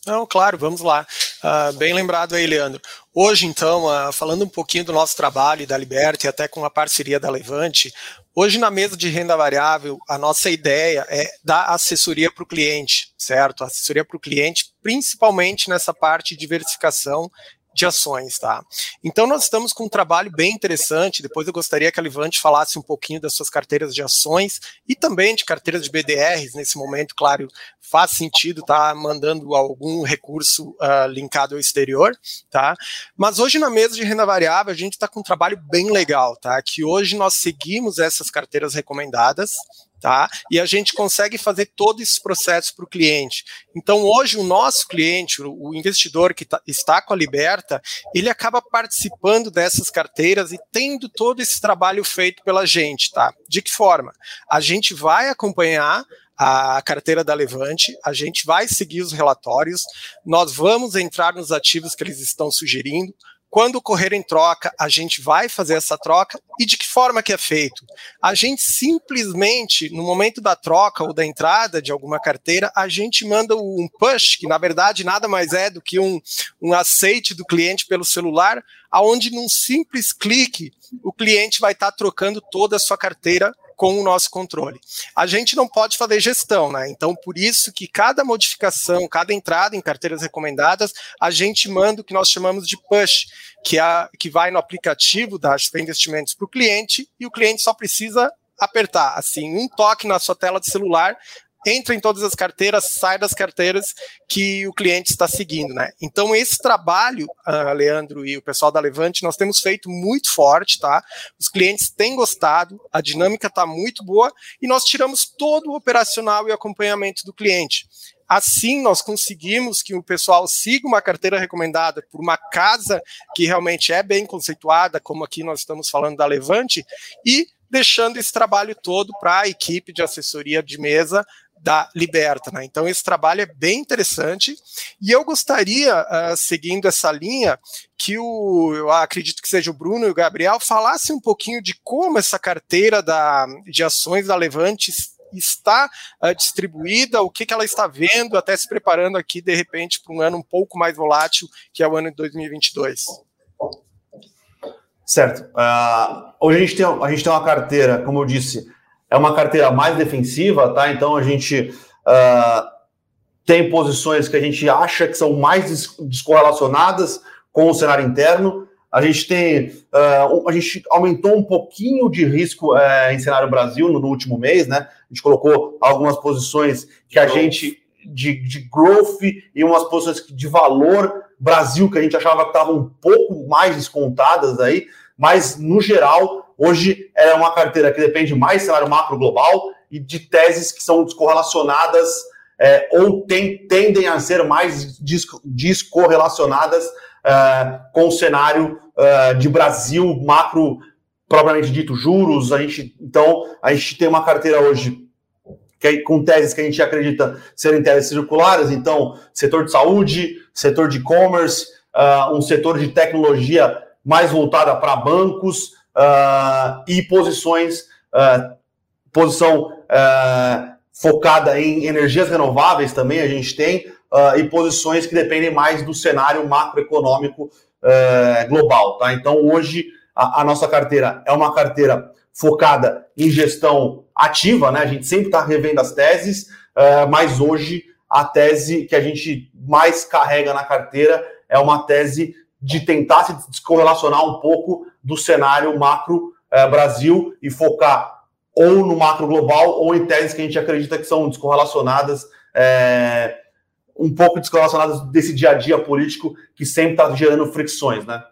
Não, claro, vamos lá. Uh, bem lembrado aí, Leandro. Hoje, então, uh, falando um pouquinho do nosso trabalho e da Liberty, até com a parceria da Levante, hoje na mesa de renda variável, a nossa ideia é dar assessoria para o cliente, certo? Assessoria para o cliente, principalmente nessa parte de diversificação de ações, tá? Então nós estamos com um trabalho bem interessante. Depois eu gostaria que a Levante falasse um pouquinho das suas carteiras de ações e também de carteiras de BDRs. Nesse momento, claro, faz sentido estar tá mandando algum recurso uh, linkado ao exterior, tá? Mas hoje na mesa de renda variável a gente está com um trabalho bem legal, tá? Que hoje nós seguimos essas carteiras recomendadas, tá? E a gente consegue fazer todo esse processo para o cliente. Então, hoje, o nosso cliente, o investidor que tá, está com a Liberta, ele acaba participando dessas carteiras e tendo todo esse trabalho feito pela gente, tá? De que forma? A gente vai acompanhar a carteira da Levante, a gente vai seguir os relatórios, nós vamos entrar nos ativos que eles estão sugerindo, quando ocorrer em troca, a gente vai fazer essa troca e de que forma que é feito? A gente simplesmente, no momento da troca ou da entrada de alguma carteira, a gente manda um push, que na verdade nada mais é do que um, um aceite do cliente pelo celular, aonde num simples clique o cliente vai estar tá trocando toda a sua carteira com o nosso controle. A gente não pode fazer gestão, né? Então, por isso que cada modificação, cada entrada em carteiras recomendadas, a gente manda o que nós chamamos de push, que, é, que vai no aplicativo da XP Investimentos para o cliente e o cliente só precisa apertar assim um toque na sua tela de celular entra em todas as carteiras, sai das carteiras que o cliente está seguindo, né? Então, esse trabalho, uh, Leandro e o pessoal da Levante, nós temos feito muito forte, tá? Os clientes têm gostado, a dinâmica está muito boa e nós tiramos todo o operacional e acompanhamento do cliente. Assim, nós conseguimos que o pessoal siga uma carteira recomendada por uma casa que realmente é bem conceituada, como aqui nós estamos falando da Levante, e deixando esse trabalho todo para a equipe de assessoria de mesa da Liberta. Né? Então, esse trabalho é bem interessante. E eu gostaria, uh, seguindo essa linha, que o, eu acredito que seja o Bruno e o Gabriel, falassem um pouquinho de como essa carteira da, de ações da Levante está uh, distribuída, o que, que ela está vendo, até se preparando aqui, de repente, para um ano um pouco mais volátil, que é o ano de 2022. Certo. Uh, hoje a gente, tem, a gente tem uma carteira, como eu disse, é uma carteira mais defensiva, tá? Então a gente uh, tem posições que a gente acha que são mais descorrelacionadas com o cenário interno. A gente tem, uh, a gente aumentou um pouquinho de risco uh, em cenário Brasil no, no, último mês, né? A gente colocou algumas posições que a gente de, de growth e umas posições de valor Brasil que a gente achava que estavam um pouco mais descontadas aí, mas no geral Hoje é uma carteira que depende mais do cenário macro global e de teses que são descorrelacionadas é, ou tem, tendem a ser mais descorrelacionadas é, com o cenário é, de Brasil macro propriamente dito juros. A gente, então, a gente tem uma carteira hoje que, com teses que a gente acredita serem teses circulares, então, setor de saúde, setor de e-commerce, uh, um setor de tecnologia mais voltada para bancos, uh, e posições, uh, posição uh, focada em energias renováveis também a gente tem, e posições que dependem mais do cenário macroeconômico global. Tá? Então, hoje, a, a, nossa carteira é uma carteira focada em gestão ativa, né? a gente sempre está revendo as teses, mas hoje a tese que a gente mais carrega na carteira é uma tese de tentar se descorrelacionar um pouco do cenário macro eh, Brasil e focar ou no macro global ou em teses que a gente acredita que são descorrelacionadas, eh, um pouco descorrelacionadas desse dia a dia político que sempre está gerando fricções, né?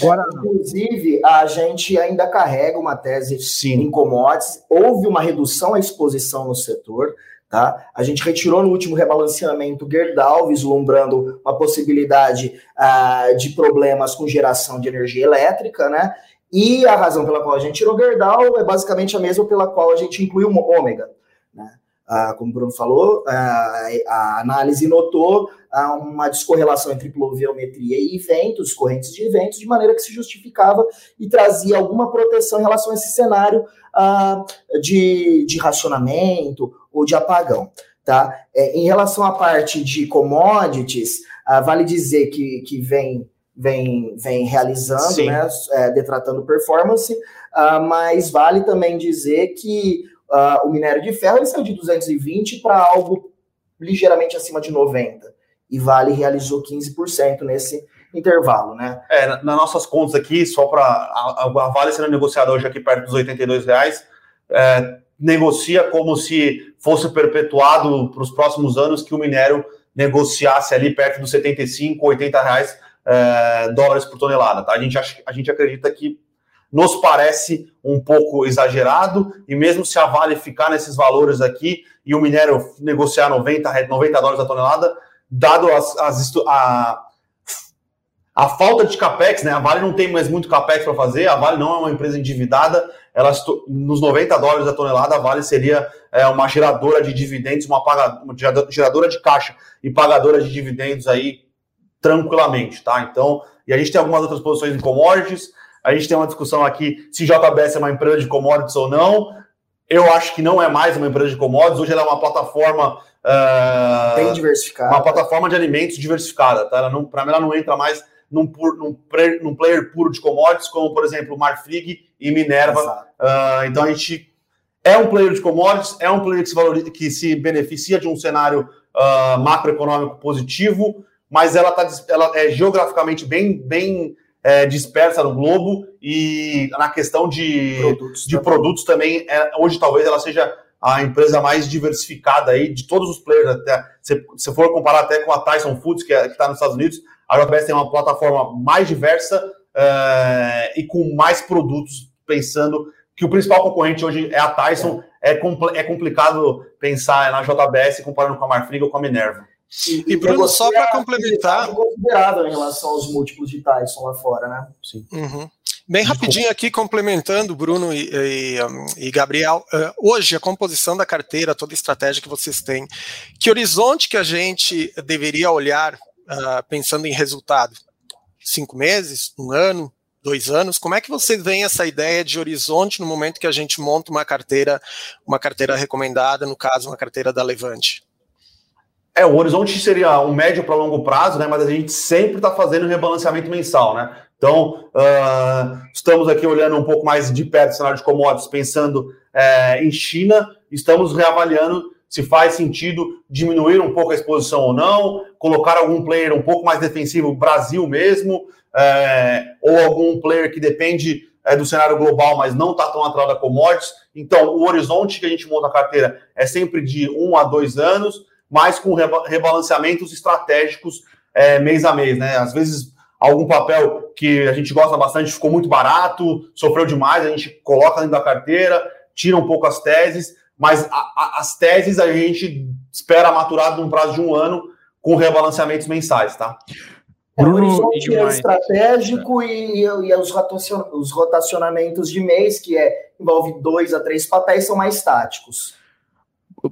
Agora, inclusive, a gente ainda carrega uma tese Sim. em commodities. Houve uma redução à exposição no setor. Tá? A gente retirou no último rebalanceamento Gerdau, vislumbrando uma possibilidade uh, de problemas com geração de energia elétrica, né? E a razão pela qual a gente tirou Gerdau é basicamente a mesma pela qual a gente incluiu o ômega. Né? Uh, como o Bruno falou, uh, a análise notou uh, uma descorrelação entre pluviometria e eventos, correntes de eventos, de maneira que se justificava e trazia alguma proteção em relação a esse cenário de, de racionamento ou de apagão. Tá? É, em relação à parte de commodities, vale dizer que, que vem vem, vem realizando, né, é, detratando performance, uh, mas vale também dizer que uh, o minério de ferro ele saiu de 220 para algo ligeiramente acima de 90. E Vale realizou 15% nesse, intervalo, né? É, nas nossas contas aqui, só para a, a, Vale sendo negociada hoje aqui perto dos 82 reais, é, negocia como se fosse perpetuado para os próximos anos que o minério negociasse ali perto dos 75, 80 reais é, dólares por tonelada. Tá? A, gente, a gente acredita que nos parece um pouco exagerado, e mesmo se a Vale ficar nesses valores aqui e o minério negociar 90, 90 dólares a tonelada, dado as, as a, a falta de capex, né? A Vale não tem mais muito capex para fazer, a Vale não é uma empresa endividada, ela, nos 90 dólares a tonelada, a Vale seria é, uma geradora de dividendos, uma, paga, uma geradora de caixa e pagadora de dividendos aí tranquilamente, tá? Então, e a gente tem algumas outras posições em commodities, a gente tem uma discussão aqui se JBS é uma empresa de commodities ou não. Eu acho que não é mais uma empresa de commodities, hoje ela é uma plataforma. Uh, Bem diversificada. Uma plataforma de alimentos diversificada, tá? Para mim, ela não entra mais num, pur, num, num, player puro de commodities, como, por exemplo, Marfrig e Minerva. Uh, então, a gente é um player de commodities, é um player que se, valoriza, que se beneficia de um cenário uh, macroeconômico positivo, mas ela, tá, ela é geograficamente bem, bem é, dispersa no globo e na questão de produtos, de também. produtos também, é, hoje talvez ela seja a empresa mais diversificada aí de todos os players. Até, se, se for comparar até com a Tyson Foods, que é, está nos Estados Unidos, a JBS tem uma plataforma mais diversa é, e com mais produtos, pensando que o principal concorrente hoje é a Tyson. É, compl é complicado pensar na JBS comparando com a Marfrig ou com a Minerva. E, e Bruno, só para complementar. considerado em relação aos múltiplos de Tyson lá fora, né? Sim. Uhum. Bem rapidinho aqui, complementando, Bruno e, e, e Gabriel, uh, hoje a composição da carteira, toda a estratégia que vocês têm, que horizonte que a gente deveria olhar uh, pensando em resultado? Cinco meses, um ano, dois anos? Como é que vocês veem essa ideia de horizonte no momento que a gente monta uma carteira, uma carteira recomendada, no caso, uma carteira da Levante? É, o horizonte seria um médio para longo prazo, né? Mas a gente sempre está fazendo rebalanceamento mensal, né? Então, uh, estamos aqui olhando um pouco mais de perto o cenário de commodities, pensando é, em China, estamos reavaliando se faz sentido diminuir um pouco a exposição ou não, colocar algum player um pouco mais defensivo, Brasil mesmo, é, ou algum player que depende é, do cenário global, mas não está tão atrás da commodities. Então, o horizonte que a gente monta a carteira é sempre de um a dois anos mas com rebalanceamentos estratégicos é, mês a mês, né? Às vezes algum papel que a gente gosta bastante ficou muito barato, sofreu demais, a gente coloca dentro da carteira, tira um pouco as teses, mas a, a, as teses a gente espera maturado num prazo de um ano com rebalanceamentos mensais, tá? É, o horizonte é estratégico e, e os, os rotacionamentos de mês, que é, envolve dois a três papéis, são mais táticos.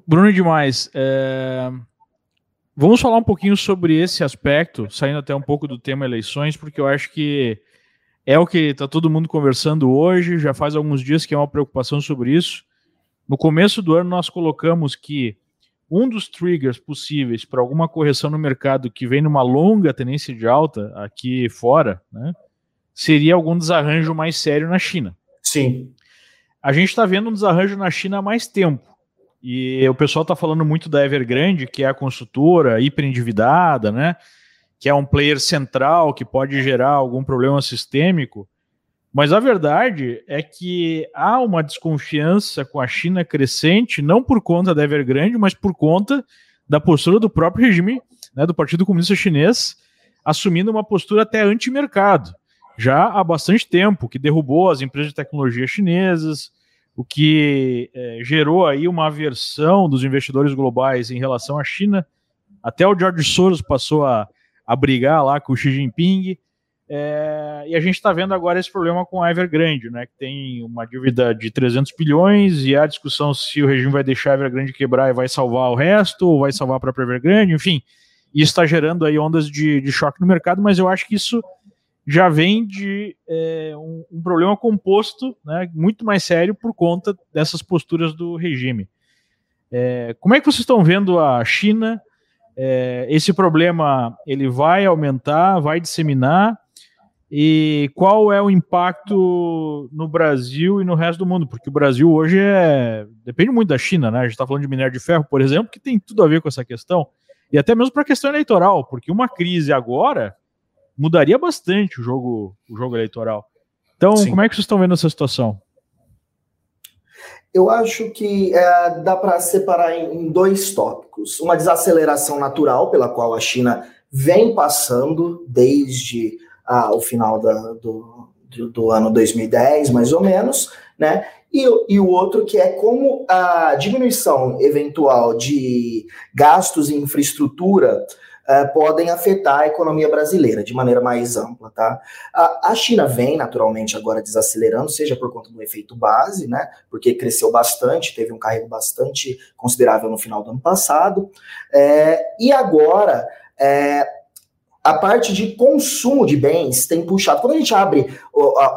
Bruno demais. É... Vamos falar um pouquinho sobre esse aspecto, saindo até um pouco do tema eleições, porque eu acho que é o que está todo mundo conversando hoje. Já faz alguns dias que é uma preocupação sobre isso. No começo do ano, nós colocamos que um dos triggers possíveis para alguma correção no mercado que vem numa longa tendência de alta aqui fora, né, seria algum desarranjo mais sério na China. Sim. A gente está vendo um desarranjo na China há mais tempo. E o pessoal está falando muito da Evergrande, que é a consultora hiperendividada, né? Que é um player central que pode gerar algum problema sistêmico. Mas a verdade é que há uma desconfiança com a China crescente, não por conta da Evergrande, mas por conta da postura do próprio regime, né, do Partido Comunista Chinês, assumindo uma postura até anti-mercado, já há bastante tempo, que derrubou as empresas de tecnologia chinesas, o que é, gerou aí uma aversão dos investidores globais em relação à China. Até o George Soros passou a, a brigar lá com o Xi Jinping. É, e a gente está vendo agora esse problema com a Evergrande, né, que tem uma dívida de 300 bilhões e a discussão se o regime vai deixar a Evergrande quebrar e vai salvar o resto, ou vai salvar a própria Evergrande, enfim. Isso está gerando aí ondas de, de choque no mercado, mas eu acho que isso já vem de é, um, um, problema composto, né, muito mais sério por conta dessas posturas do regime. É, como é que vocês estão vendo a China? É, esse problema ele vai aumentar, vai disseminar? E qual é o impacto no Brasil e no resto do mundo? Porque o Brasil hoje é depende muito da China, né? A gente está falando de minério de ferro, por exemplo, que tem tudo a ver com essa questão, e até mesmo para a questão eleitoral, porque uma crise agora mudaria bastante o jogo, o jogo eleitoral. Então, Sim. como é que vocês estão vendo essa situação? Eu acho que é, dá para separar em, em, dois tópicos. Uma desaceleração natural, pela qual a China vem passando desde ah, o final da, do, do, do, ano 2010, mais ou menos, né? E, e o outro que é como a diminuição eventual de gastos em infraestrutura uh, podem afetar a economia brasileira de maneira mais ampla, tá? A, a, China vem naturalmente agora desacelerando, seja por conta do efeito base, né? Porque cresceu bastante, teve um carrego bastante considerável no final do ano passado, é, e agora é, a parte de consumo de bens tem puxado. Quando a gente abre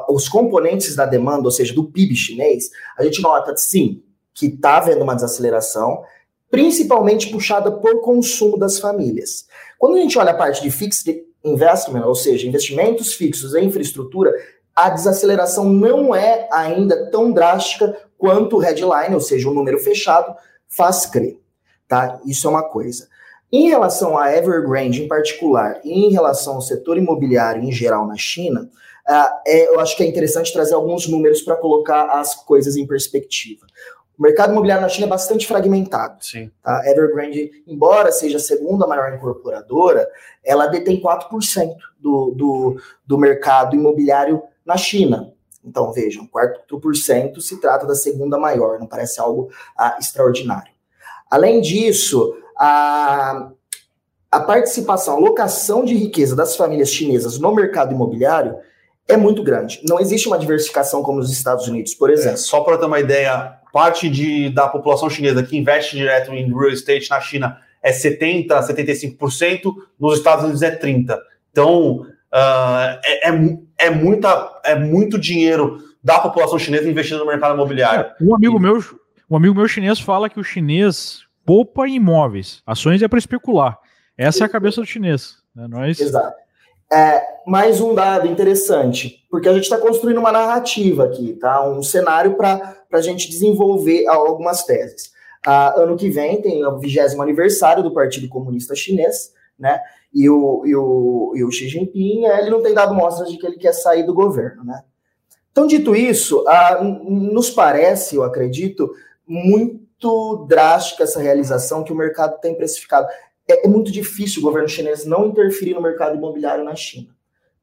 os componentes da demanda, ou seja, do PIB chinês, a gente nota, sim, que está havendo uma desaceleração, principalmente puxada por consumo das famílias. Quando a gente olha a parte de fixed investment, ou seja, investimentos fixos em infraestrutura, a desaceleração não é ainda tão drástica quanto o headline, ou seja, o número fechado, faz crer. Tá? Isso é uma coisa. Em relação à Evergrande em particular e em relação ao setor imobiliário em geral na China, uh, é, eu acho que é interessante trazer alguns números para colocar as coisas em perspectiva. O mercado imobiliário na China é bastante fragmentado. Sim. Tá? Evergrande, embora seja a segunda maior incorporadora, ela detém 4% do, do, do mercado imobiliário na China. Então, vejam, 4% se trata da segunda maior, não parece algo ah, extraordinário. Além disso, a, a participação, a locação de riqueza das famílias chinesas no mercado imobiliário é muito grande. Não existe uma diversificação como nos Estados Unidos, por exemplo. É, só para ter uma ideia, parte de, da população chinesa que investe direto em real estate na China é 70%, 75%, nos Estados Unidos é 30%. Então, uh, é, é, é, muita, é muito dinheiro da população chinesa investindo no mercado imobiliário. É, um amigo meu, um amigo meu chinês fala que o chinês poupa em imóveis. Ações é para especular. Essa é a cabeça do chinês. Né? Nós... Exato. É, mais um dado interessante, porque a gente está construindo uma narrativa aqui, tá? Um cenário para a gente desenvolver algumas teses. Ah, ano que vem tem o vigésimo aniversário do Partido Comunista Chinês, né? E o, e o, e o Xi Jinping, ele não tem dado mostras de que ele quer sair do governo, né? Então, dito isso, ah, nos parece, eu acredito, muito drástica essa realização que o mercado tem precificado é, é, muito difícil o governo chinês não interferir no mercado imobiliário na China,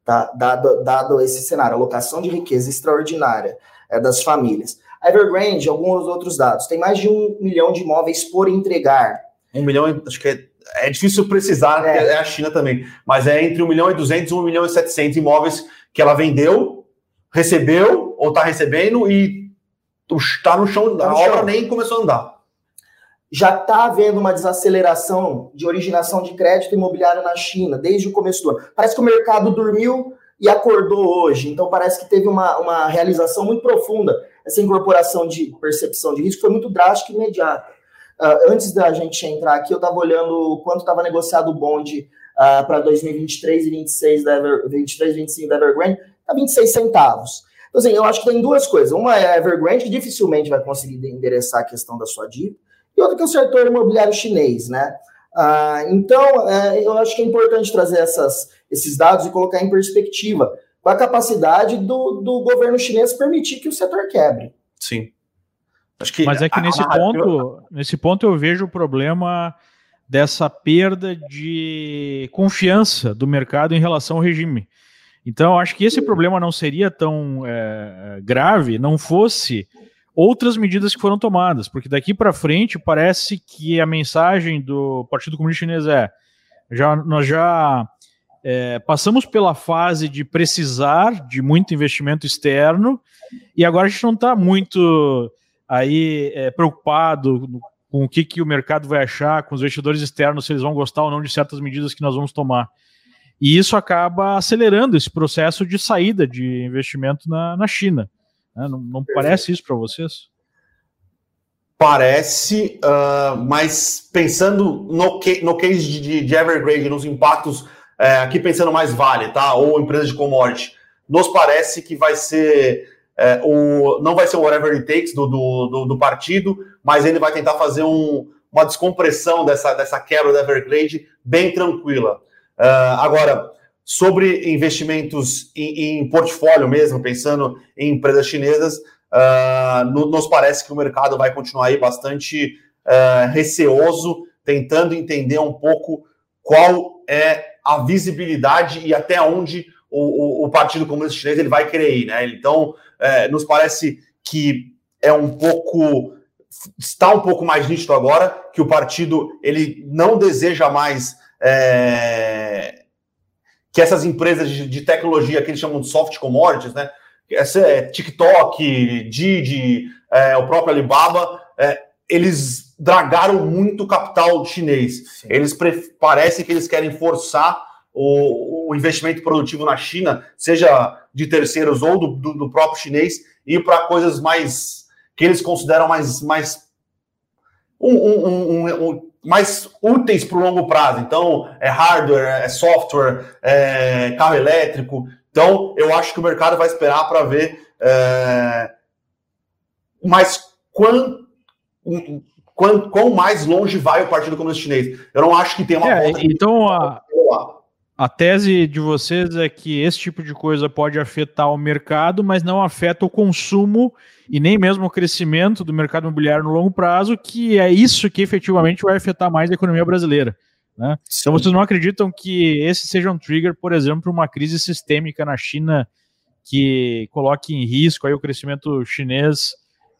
tá? dado, dado esse cenário, alocação de riqueza extraordinária é, das famílias. A Evergrande, alguns outros dados, tem mais de um milhão de imóveis por entregar. Um milhão, acho que é, é difícil precisar, é. é a China também, mas é entre um milhão e duzentos e um milhão e setecentos imóveis que ela vendeu, recebeu ou está recebendo e está no chão, tá no a chão. obra nem começou a andar já está havendo uma desaceleração de originação de crédito imobiliário na China desde o começo do ano. Parece que o mercado dormiu e acordou hoje, então parece que teve uma, uma realização muito profunda. Essa incorporação de percepção de risco foi muito drástica e imediata. Uh, antes da gente entrar aqui, eu estava olhando quanto estava negociado o bonde uh, para 2023 e 26 da Ever, 23, 25 da Evergrande, está 26 centavos. Então, assim, eu acho que tem duas coisas. Uma é a Evergrande, que dificilmente vai conseguir endereçar a questão da sua dívida, e outro que é o setor imobiliário chinês, né? Ah, então, é, eu acho que é importante trazer essas, esses dados e colocar em perspectiva com a capacidade do, do governo chinês permitir que o setor quebre. Sim. Acho que Mas é que a, nesse a, ponto, a... nesse ponto eu vejo o problema dessa perda de confiança do mercado em relação ao regime. Então, acho que esse problema não seria tão é, grave não fosse outras medidas que foram tomadas, porque daqui para frente parece que a mensagem do Partido Comunista Chinês é: já, nós já é, passamos pela fase de precisar de muito investimento externo e agora a gente não está muito aí é, preocupado com o que, que o mercado vai achar, com os investidores externos, se eles vão gostar ou não de certas medidas que nós vamos tomar. E isso acaba acelerando esse processo de saída de investimento na, na China. Né? Não, não parece isso para vocês? Parece, uh, mas pensando no, que, no case de, de Evergrande, nos impactos, é, aqui pensando mais Vale, tá? Ou empresa de commodity, nos parece que vai ser é, o, não vai ser o whatever it takes do, do, do, do partido, mas ele vai tentar fazer um, uma descompressão dessa, dessa quebra da Evergrande bem tranquila. Uh, agora, sobre investimentos em, em, portfólio mesmo, pensando em empresas chinesas, uh, no, nos parece que o mercado vai continuar aí bastante uh, receoso, tentando entender um pouco qual é a visibilidade e até onde o, o, o Partido Comunista Chinês ele vai querer ir. Né? Então, é, nos parece que é um pouco está um pouco mais nítido agora que o partido ele não deseja mais é, que essas empresas de, tecnologia que eles chamam de soft commodities, né? Essa é TikTok, Didi, é, o próprio Alibaba, é, eles dragaram muito capital chinês. Sim. Eles parecem que eles querem forçar o, o, investimento produtivo na China, seja de terceiros ou do, do, do próprio chinês, ir para coisas mais que eles consideram mais, mais um, um, um, mais úteis para o longo prazo. Então, é hardware, é software, é carro elétrico. Então, eu acho que o mercado vai esperar para ver é, mais quão, quão, quão, mais longe vai o Partido Comunista Chinês. Eu não acho que tem uma é, Então, a, a tese de vocês é que esse tipo de coisa pode afetar o mercado, mas não afeta o consumo e nem mesmo o crescimento do mercado imobiliário no longo prazo, que é isso que efetivamente vai afetar mais a economia brasileira. Né? Então vocês não acreditam que esse seja um trigger, por exemplo, uma crise sistêmica na China que coloque em risco aí o crescimento chinês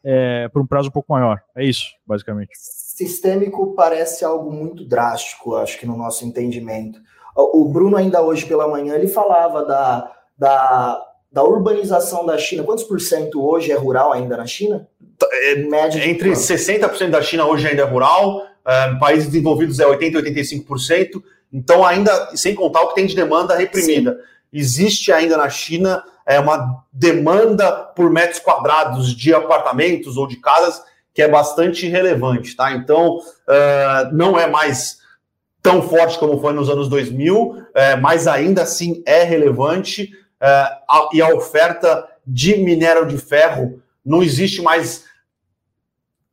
é, por um prazo um pouco maior? É isso, basicamente. Sistêmico parece algo muito drástico, acho que no nosso entendimento. O Bruno ainda hoje pela manhã ele falava da, da da urbanização da China, quantos por cento hoje é rural ainda na China? É, média Entre quanto? 60% da China hoje ainda é rural, é, países desenvolvidos é 80%, 85%, então ainda, sem contar o que tem de demanda reprimida. Sim. Existe ainda na China é, uma demanda por metros quadrados de apartamentos ou de casas que é bastante relevante, tá? Então, uh, não é mais tão forte como foi nos anos 2000, é, mas ainda assim é relevante uh, e a oferta de minério de ferro, não existe mais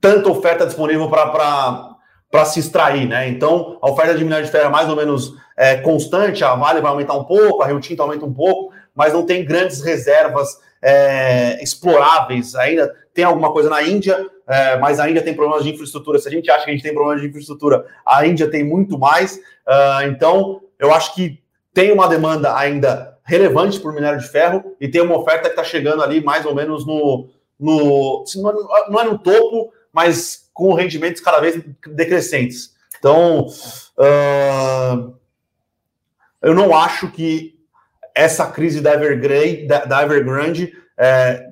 tanta oferta disponível para se extrair, né? Então, a oferta de minério de ferro é mais ou menos é, constante, a Vale vai aumentar um pouco, a Rio Tinto aumenta um pouco, mas não tem grandes reservas é, exploráveis ainda. Tem alguma coisa na Índia, é, mas a Índia tem problemas de infraestrutura. Se a gente acha que a gente tem problemas de infraestrutura, a Índia tem muito mais. Uh, então, eu acho que tem uma demanda ainda relevante o minério de ferro e tem uma oferta que está chegando ali mais ou menos no, no não é no topo, mas com rendimentos cada vez decrescentes. Então, uh, eu não acho que essa crise da Evergrande, da, da Evergrande é,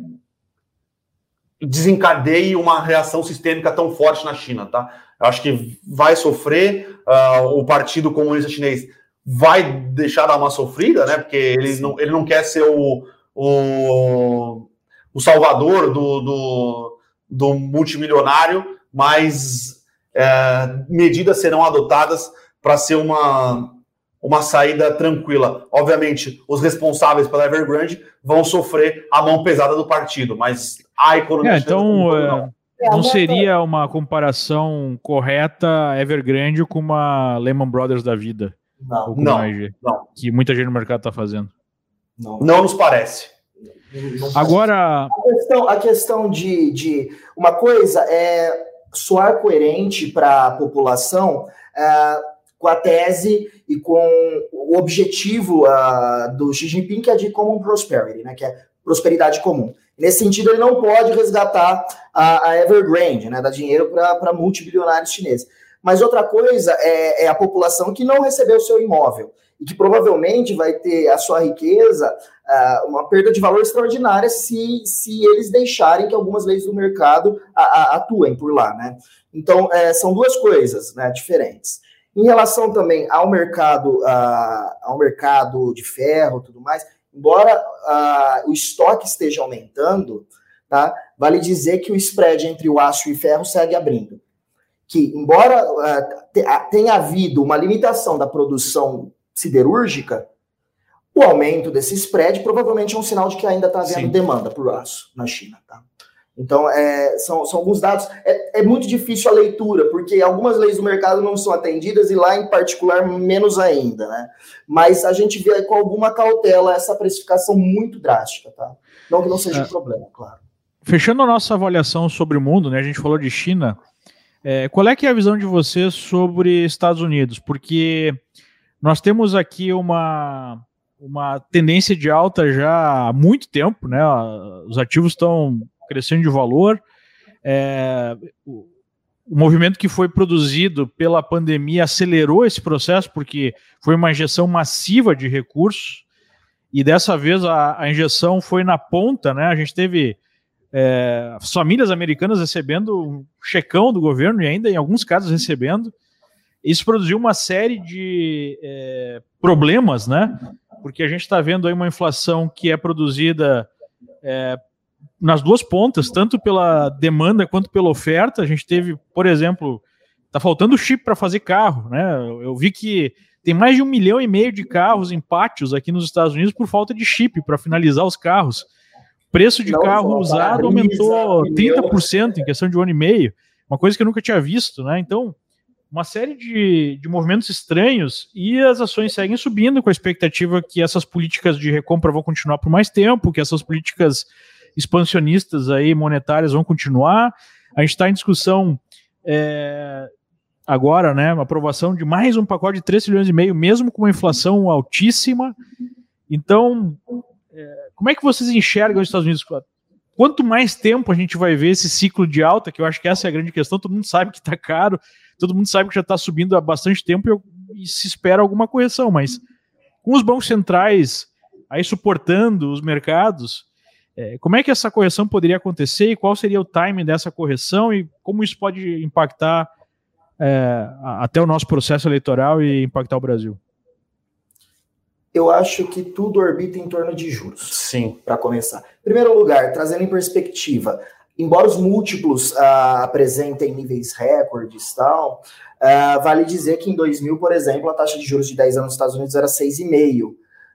desencadeie uma reação sistêmica tão forte na China, tá? Eu acho que vai sofrer, uh, o Partido Comunista Chinês vai deixar dar uma sofrida, né? Porque ele não, ele não quer ser o, o, o salvador do, do, do multimilionário, mas é, medidas serão adotadas para ser uma, uma saída tranquila. Obviamente, os responsáveis pela Evergrande vão sofrer a mão pesada do partido, mas a economia. É, então, não. É, não seria uma comparação correta Evergrande com uma Lehman Brothers da vida? Não, não, não, Que muita gente no mercado está fazendo. Não. não nos parece. Agora. A questão, a questão de, de. Uma coisa é soar coerente para a população é, com a tese e com o objetivo uh, do Xi Jinping, que é de common prosperity, né, que é prosperidade comum. Nesse sentido, ele não pode resgatar a, a Evergrande, né, dar dinheiro para multibilionários chineses. Mas outra coisa é, é, a população que não recebeu seu imóvel e que provavelmente vai ter a sua riqueza uh, uma perda de valor extraordinária se, se eles deixarem que algumas leis do mercado a, a, atuem por lá, né? Então, é, são duas coisas né, diferentes. Em relação também ao mercado, ao mercado de ferro tudo mais, embora o estoque esteja aumentando, tá? Vale dizer que o spread entre o aço e o ferro segue abrindo que, embora tenha havido uma limitação da produção siderúrgica, o aumento desse spread provavelmente é um sinal de que ainda está havendo Sim. demanda por aço na China. Tá? Então, é, são, são alguns dados. É, é, muito difícil a leitura, porque algumas leis do mercado não são atendidas e lá, em particular, menos ainda, né? Mas a gente vê com alguma cautela essa precificação muito drástica, tá? Não que não seja é. um problema, claro. Fechando a nossa avaliação sobre o mundo, né? A gente falou de China. É, qual é que é a visão de vocês sobre Estados Unidos? Porque nós temos aqui uma, uma tendência de alta já há muito tempo, né? Os ativos estão crescendo de valor. É, o, o movimento que foi produzido pela pandemia acelerou esse processo, porque foi uma injeção massiva de recursos, e dessa vez a, a injeção foi na ponta, né? A gente teve é, famílias americanas recebendo um checão do governo e ainda em alguns casos recebendo. Isso produziu uma série de é, problemas, né? Porque a gente está vendo aí uma inflação que é produzida é, nas duas pontas, tanto pela demanda quanto pela oferta. A gente teve, por exemplo, tá faltando chip para fazer carro, né? Eu vi que tem mais de um milhão e meio de carros em pátios aqui nos Estados Unidos por falta de chip para finalizar os carros. Preço de Não, carro usado aumentou 30% em questão de um ano e meio, uma coisa que eu nunca tinha visto, né? Então, uma série de, de movimentos estranhos e as ações seguem subindo com a expectativa que essas políticas de recompra vão continuar por mais tempo, que essas políticas expansionistas aí monetárias vão continuar. A gente está em discussão é, agora, né, aprovação de mais um pacote de 3 trilhões e meio, mesmo com uma inflação altíssima. Então, é, como é que vocês enxergam os Estados Unidos? Quanto mais tempo a gente vai ver esse ciclo de alta, que eu acho que essa é a grande questão, todo mundo sabe que está caro, todo mundo sabe que já está subindo há bastante tempo e, e se espera alguma correção, mas com os bancos centrais aí suportando os mercados, é, como é que essa correção poderia acontecer e qual seria o timing dessa correção e como isso pode impactar é, até o nosso processo eleitoral e impactar o Brasil? Eu acho que tudo orbita em torno de juros. Sim. Para começar. Em primeiro lugar, trazendo em perspectiva, embora os múltiplos ah, apresentem níveis recordes tal, ah, vale dizer que em 2000, por exemplo, a taxa de juros de 10 anos nos Estados Unidos era 6,5,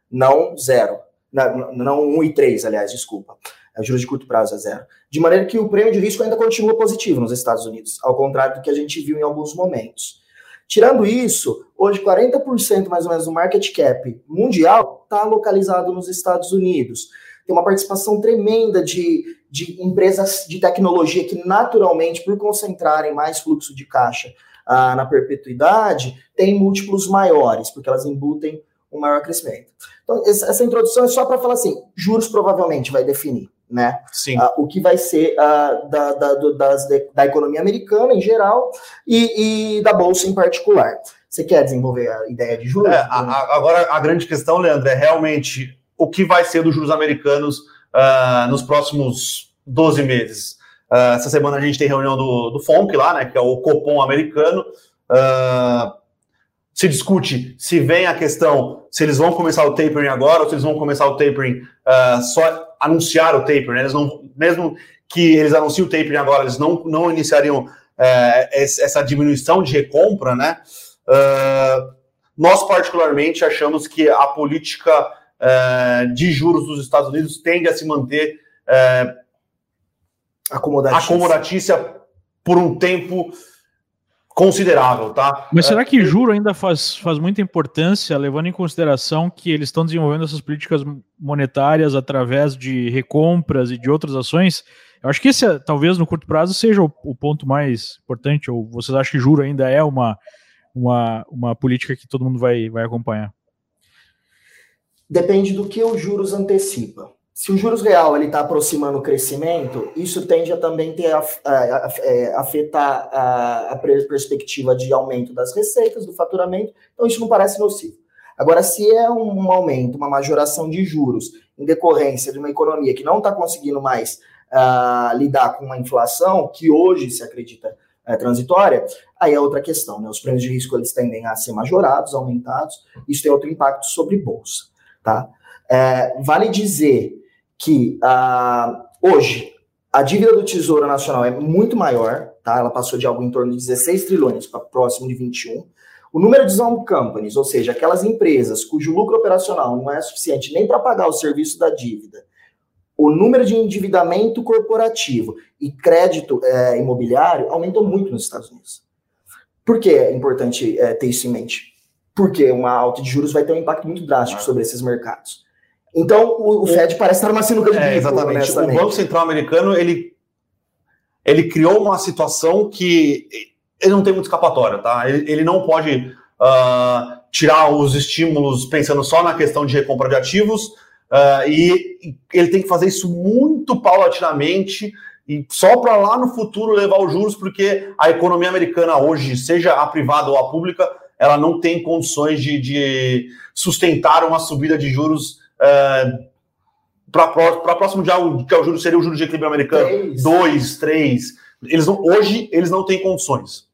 não zero. Não, não 1 e 3, aliás, desculpa. É, juros de curto prazo é zero. De maneira que o prêmio de risco ainda continua positivo nos Estados Unidos, ao contrário do que a gente viu em alguns momentos. Tirando isso, hoje 40% mais ou menos do market cap mundial está localizado nos Estados Unidos. Tem uma participação tremenda de, de empresas de tecnologia que, naturalmente, por concentrarem mais fluxo de caixa ah, na perpetuidade, têm múltiplos maiores, porque elas embutem um maior crescimento. Então, essa introdução é só para falar assim: juros provavelmente vai definir. Né? Sim. Uh, o que vai ser uh, da, da, do, das, da economia americana em geral e, e, da Bolsa em particular. Você quer desenvolver a ideia de juros? É, a, agora, a grande questão, Leandro, é realmente o que vai ser dos juros americanos uh, nos próximos 12 meses. essa semana a gente tem reunião do, do FONC lá, né, que é o Copom americano. Se discute se vem a questão se eles vão começar o tapering agora ou se eles vão começar o tapering uh, só anunciar o tapering. Né? Eles não, mesmo que eles anunciem o tapering agora, eles não, não iniciariam uh, essa diminuição de recompra, né? Uh, nós, particularmente, achamos que a política de juros dos Estados Unidos tende a se manter acomodatícia. acomodatícia por um tempo considerável, tá? Mas será que é, juro ainda faz, faz muita importância, levando em consideração que eles estão desenvolvendo essas políticas monetárias através de recompras e de outras ações? Eu acho que esse, talvez no curto prazo, seja o, o ponto mais importante, ou vocês acham que juro ainda é uma, uma, uma política que todo mundo vai, vai acompanhar? Depende do que os juros antecipa se o juros real ele está aproximando o crescimento, isso tende a também ter a, a, a, é, afetar a, perspectiva de aumento das receitas, do faturamento, então isso não parece nocivo. Agora, se é um aumento, uma majoração de juros em decorrência de uma economia que não está conseguindo mais uh, lidar com uma inflação, que hoje se acredita é, transitória, aí é outra questão, né? Os prêmios de risco eles tendem a ser majorados, aumentados, isso tem outro impacto sobre bolsa, tá? É, vale dizer que ah, hoje a dívida do Tesouro Nacional é muito maior, tá? Ela passou de algo em torno de 16 trilhões para próximo de 21. O número de zombie companies, ou seja, aquelas empresas cujo lucro operacional não é suficiente nem para pagar o serviço da dívida, o número de endividamento corporativo e crédito é, imobiliário aumentou muito nos Estados Unidos. Por que é importante é, ter isso em mente? Porque uma alta de juros vai ter um impacto muito drástico sobre esses mercados. Então, o, o Fed parece estar numa sinuca de é, Exatamente. O Banco Central Americano, ele, ele criou uma situação que ele não tem muito escapatória, tá? Ele, ele não pode uh, tirar os estímulos pensando só na questão de recompra de ativos, uh, e ele tem que fazer isso muito paulatinamente e só para lá no futuro levar os juros, porque a economia americana hoje, seja a privada ou a pública, ela não tem condições de, de sustentar uma subida de juros uh, para próximo de algo que é o juro seria o juro de equilíbrio americano, três. dois, três. Eles não, hoje eles não têm condições.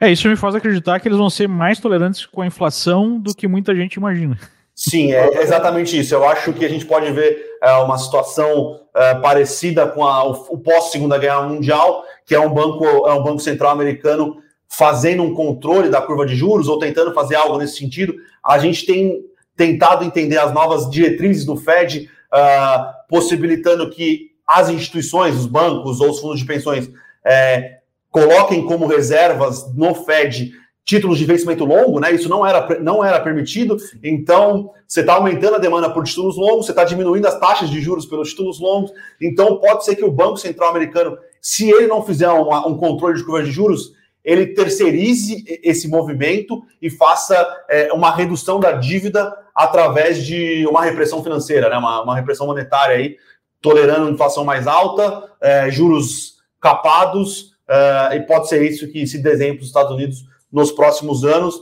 É, isso me faz acreditar que eles vão ser mais tolerantes com a inflação do que muita gente imagina. Sim, é exatamente isso. Eu acho que a gente pode ver é, uma situação é, parecida com a, o, o pós-Segunda Guerra Mundial, que é um banco, é um banco central americano fazendo um controle da curva de juros ou tentando fazer algo nesse sentido. A gente tem tentado entender as novas diretrizes do Fed, uh, possibilitando que as instituições, os bancos ou os fundos de pensões, é, coloquem como reservas no Fed títulos de vencimento longo, né? Isso não era, não era permitido. Então, você está aumentando a demanda por títulos longos, você está diminuindo as taxas de juros pelos títulos longos. Então, pode ser que o Banco Central Americano, se ele não fizer uma, um controle de curva de juros, ele terceirize esse movimento e faça é, uma redução da dívida através de uma repressão financeira, né? uma, uma repressão monetária aí, tolerando inflação mais alta, é, juros capados, é, e pode ser isso que se desenhe para os Estados Unidos nos próximos anos.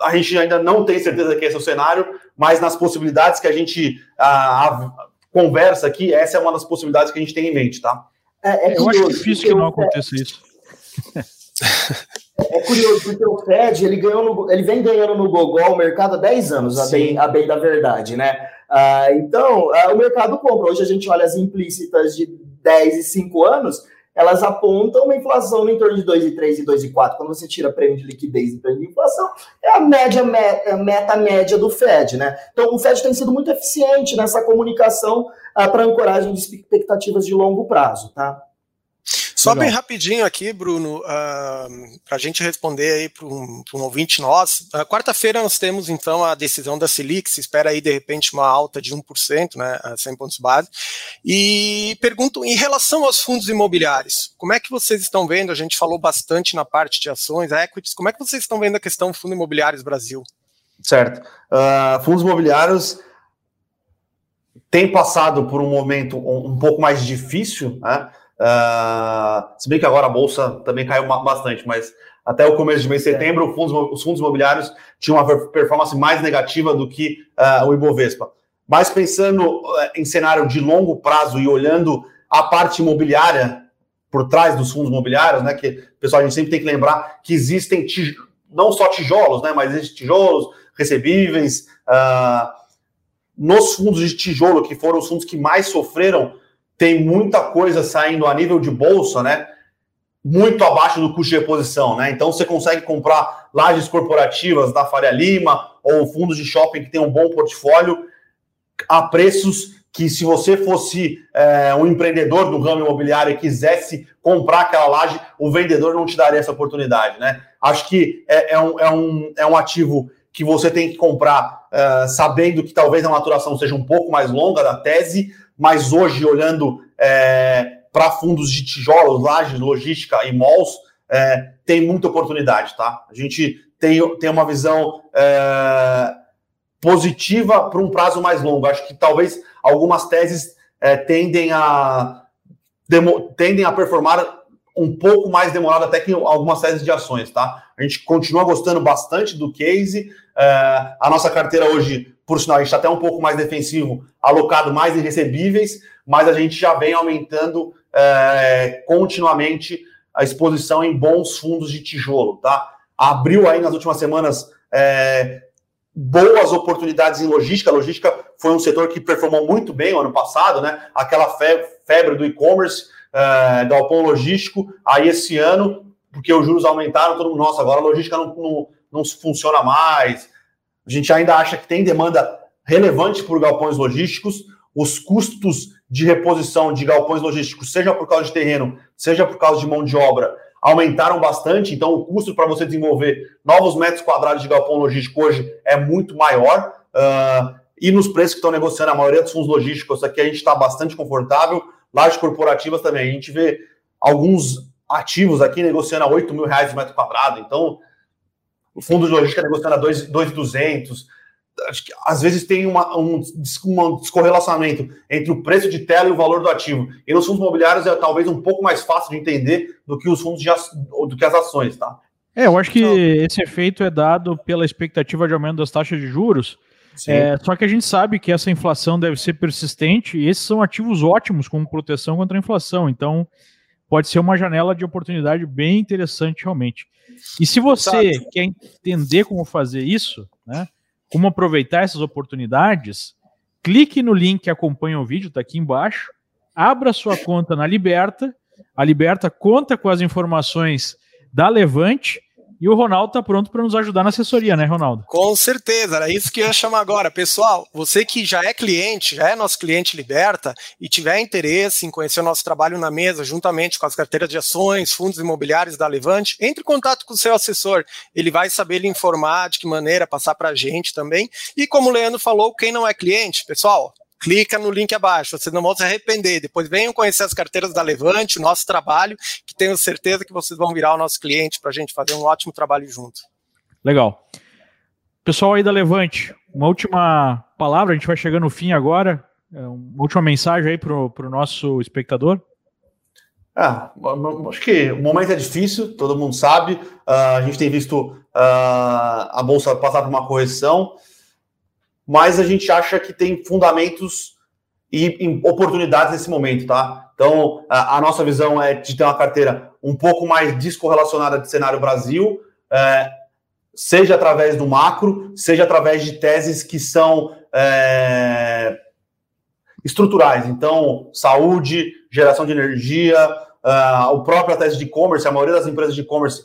A gente ainda não tem certeza que esse é o cenário, mas nas possibilidades que a gente a, a, conversa aqui, essa é uma das possibilidades que a gente tem em mente, tá? É, é eu acho difícil que não aconteça isso. É curioso, porque o Fed ele, ganhou no, ele vem ganhando no Gogol o mercado há 10 anos, a bem, a bem da verdade, né? Ah, então, ah, o mercado compra. Hoje a gente olha as implícitas de 10 e 5 anos, elas apontam uma inflação no entorno de 2,3 e 2,4. Quando você tira prêmio de liquidez e prêmio de inflação, é a média, meta, meta média do Fed, né? Então, o Fed tem sido muito eficiente nessa comunicação ah, para ancoragem de expectativas de longo prazo, tá? Só Legal. bem rapidinho aqui, Bruno, uh, ah, para a gente responder aí para um, um, ouvinte nosso. Uh, Quarta-feira nós temos então a decisão da Selic, se espera aí de repente uma alta de 1%, né, 100 pontos base. E pergunto, em relação aos fundos imobiliários, como é que vocês estão vendo? A gente falou bastante na parte de ações, equities, como é que vocês estão vendo a questão fundo imobiliários Brasil? Certo. Uh, fundos imobiliários têm passado por um momento um, um pouco mais difícil, né? Uh, se bem que agora a bolsa também caiu bastante, mas até o começo de mês de setembro, fundos, os fundos imobiliários tinham uma performance mais negativa do que uh, o Ibovespa. Mas pensando uh, em cenário de longo prazo e olhando a parte imobiliária por trás dos fundos imobiliários, né? Que pessoal a gente sempre tem que lembrar que existem não só tijolos, né? Mas existem tijolos recebíveis. Ah, nos fundos de tijolo, que foram os fundos que mais sofreram tem muita coisa saindo a nível de bolsa, né? Muito abaixo do custo de reposição, né? Então você consegue comprar lajes corporativas da Faria Lima ou fundos de shopping que tem um bom portfólio a preços que se você fosse é, um empreendedor do ramo imobiliário e quisesse comprar aquela laje, o vendedor não te daria essa oportunidade, né? Acho que é, é, um, é, um, é um ativo que você tem que comprar uh, sabendo que talvez a maturação seja um pouco mais longa da tese, mas hoje, olhando é, para fundos de tijolos, lajes, logística e malls, é, tem muita oportunidade, tá? A gente tem, tem uma visão é, positiva para um prazo mais longo. Acho que talvez algumas teses é, tendem, a, demo, tendem a performar um pouco mais demorado até que algumas teses de ações, tá? A gente continua gostando bastante do case. É, a nossa carteira hoje por sinal, a gente está até um pouco mais defensivo, alocado mais em recebíveis, mas a gente já vem aumentando é, continuamente a exposição em bons fundos de tijolo, tá? Abriu aí nas últimas semanas é, boas oportunidades em logística. A logística foi um setor que performou muito bem o ano passado, né? Aquela febre do e-commerce, é, galpão logístico. Aí esse ano, porque os juros aumentaram, todo mundo, nossa, agora a logística não, não, não funciona mais. A gente ainda acha que tem demanda relevante por galpões logísticos. os custos de reposição de galpões logísticos, seja por causa de terreno, seja por causa de mão de obra, aumentaram bastante. Então, o custo para você desenvolver novos metros quadrados de galpão logístico hoje é muito maior. Uh, e nos preços que estão negociando, a maioria dos fundos logísticos aqui a gente está bastante confortável. Lajes corporativas também. A gente vê alguns ativos aqui negociando a 8 mil reais de metro quadrado. Então, o fundo de logística negociando a 2,200 acho que às vezes tem uma, um, um descorrelacionamento entre o preço de tela e o valor do ativo. E nos fundos imobiliários é talvez um pouco mais fácil de entender do que os fundos de, do que as ações, tá? É, eu acho que então, esse efeito é dado pela expectativa de aumento das taxas de juros. É, só que a gente sabe que essa inflação deve ser persistente e esses são ativos ótimos como proteção contra a inflação. Então, pode ser uma janela de oportunidade bem interessante realmente. E se você Exato. quer entender como fazer isso, né? como aproveitar essas oportunidades, clique no link que acompanha o vídeo, está aqui embaixo, abra sua conta na Liberta, a Liberta conta com as informações da Levante e o Ronaldo está pronto para nos ajudar na assessoria, né, Ronaldo? Com certeza, era isso que eu ia chamar agora. Pessoal, você que já é cliente, já é nosso cliente Liberta e tiver interesse em conhecer o nosso trabalho na mesa, juntamente com as carteiras de ações, fundos imobiliários da Levante, entre em contato com o seu assessor. Ele vai saber lhe informar de que maneira passar para a gente também. E como o Leandro falou, quem não é cliente, pessoal, clica no link abaixo, vocês não vão se arrepender. Depois venham conhecer as carteiras da Levante, o nosso trabalho, que tenho certeza que vocês vão virar o nosso cliente para a gente fazer um ótimo trabalho junto. Legal. Pessoal aí da Levante, uma última palavra, a gente vai chegando no fim agora. É, uma última mensagem aí para o nosso espectador. Ah, acho que o momento é difícil, todo mundo sabe. Uh, a gente tem visto uh, a bolsa passar por uma correção mas a gente acha que tem fundamentos e, oportunidades nesse momento, tá? Então, a, a, nossa visão é de ter uma carteira um pouco mais descorrelacionada de cenário Brasil, é, seja através do macro, seja através de teses que são é, estruturais. Então, saúde, geração de energia, uh, o próprio tese de e-commerce, a maioria das empresas de e-commerce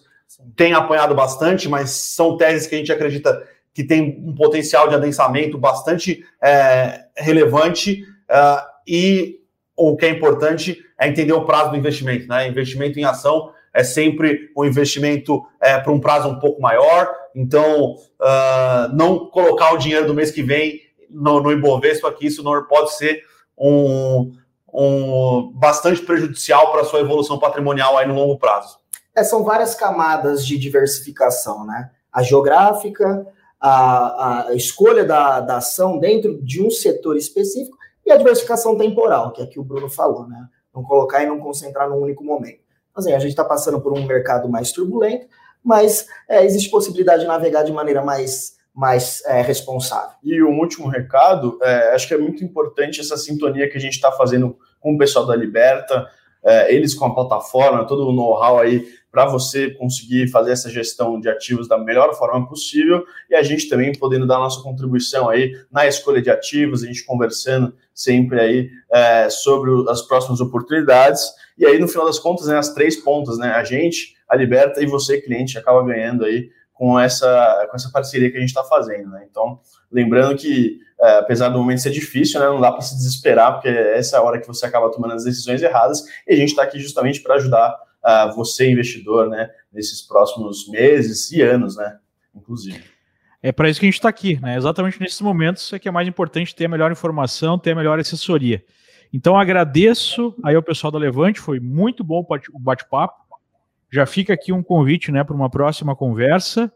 tem apanhado bastante, mas são teses que a gente acredita que tem um potencial de adensamento bastante é, relevante uh, e o que é importante é entender o prazo do investimento. Né? Investimento em ação é sempre um investimento é, para um prazo um pouco maior, então uh, não colocar o dinheiro do mês que vem no, no Ibovespa, que isso não pode ser um, um bastante prejudicial para a sua evolução patrimonial aí no longo prazo. É, são várias camadas de diversificação, né? A geográfica, a, a escolha da, da ação dentro de um setor específico e a diversificação temporal, que é que o Bruno falou, né? Não colocar e não concentrar num único momento. Assim, a gente está passando por um mercado mais turbulento, mas é, existe possibilidade de navegar de maneira mais, mais é, responsável. E um último recado, é, acho que é muito importante essa sintonia que a gente está fazendo com o pessoal da Liberta, é, eles com a plataforma, todo o know-how aí para você conseguir fazer essa gestão de ativos da melhor forma possível e a gente também podendo dar nossa contribuição aí na escolha de ativos, a gente conversando sempre aí é, sobre as próximas oportunidades e aí no final das contas, né, as três pontas, né, a gente, a Liberta e você, cliente, acaba ganhando aí com essa, com essa parceria que a gente está fazendo, né? Então, lembrando que, apesar do momento ser difícil, né, não dá para se desesperar, porque essa é a hora que você acaba tomando as decisões erradas, e a gente está aqui justamente para ajudar uh, você, investidor, né, nesses próximos meses e anos, né, inclusive. É para isso que a gente está aqui, né? Exatamente nesses momentos é que é mais importante ter a melhor informação, ter a melhor assessoria. Então agradeço aí ao pessoal da Levante, foi muito bom o bate-papo. Já fica aqui um convite, né, para uma próxima conversa.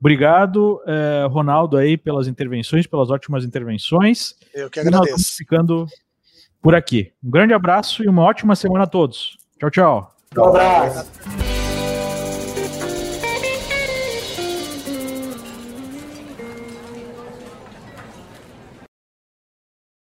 Obrigado, eh, Ronaldo, aí pelas intervenções, pelas ótimas intervenções. Eu que agradeço. E nós ficando por aqui. Um grande abraço e uma ótima semana a todos. Tchau, tchau. Um abraço.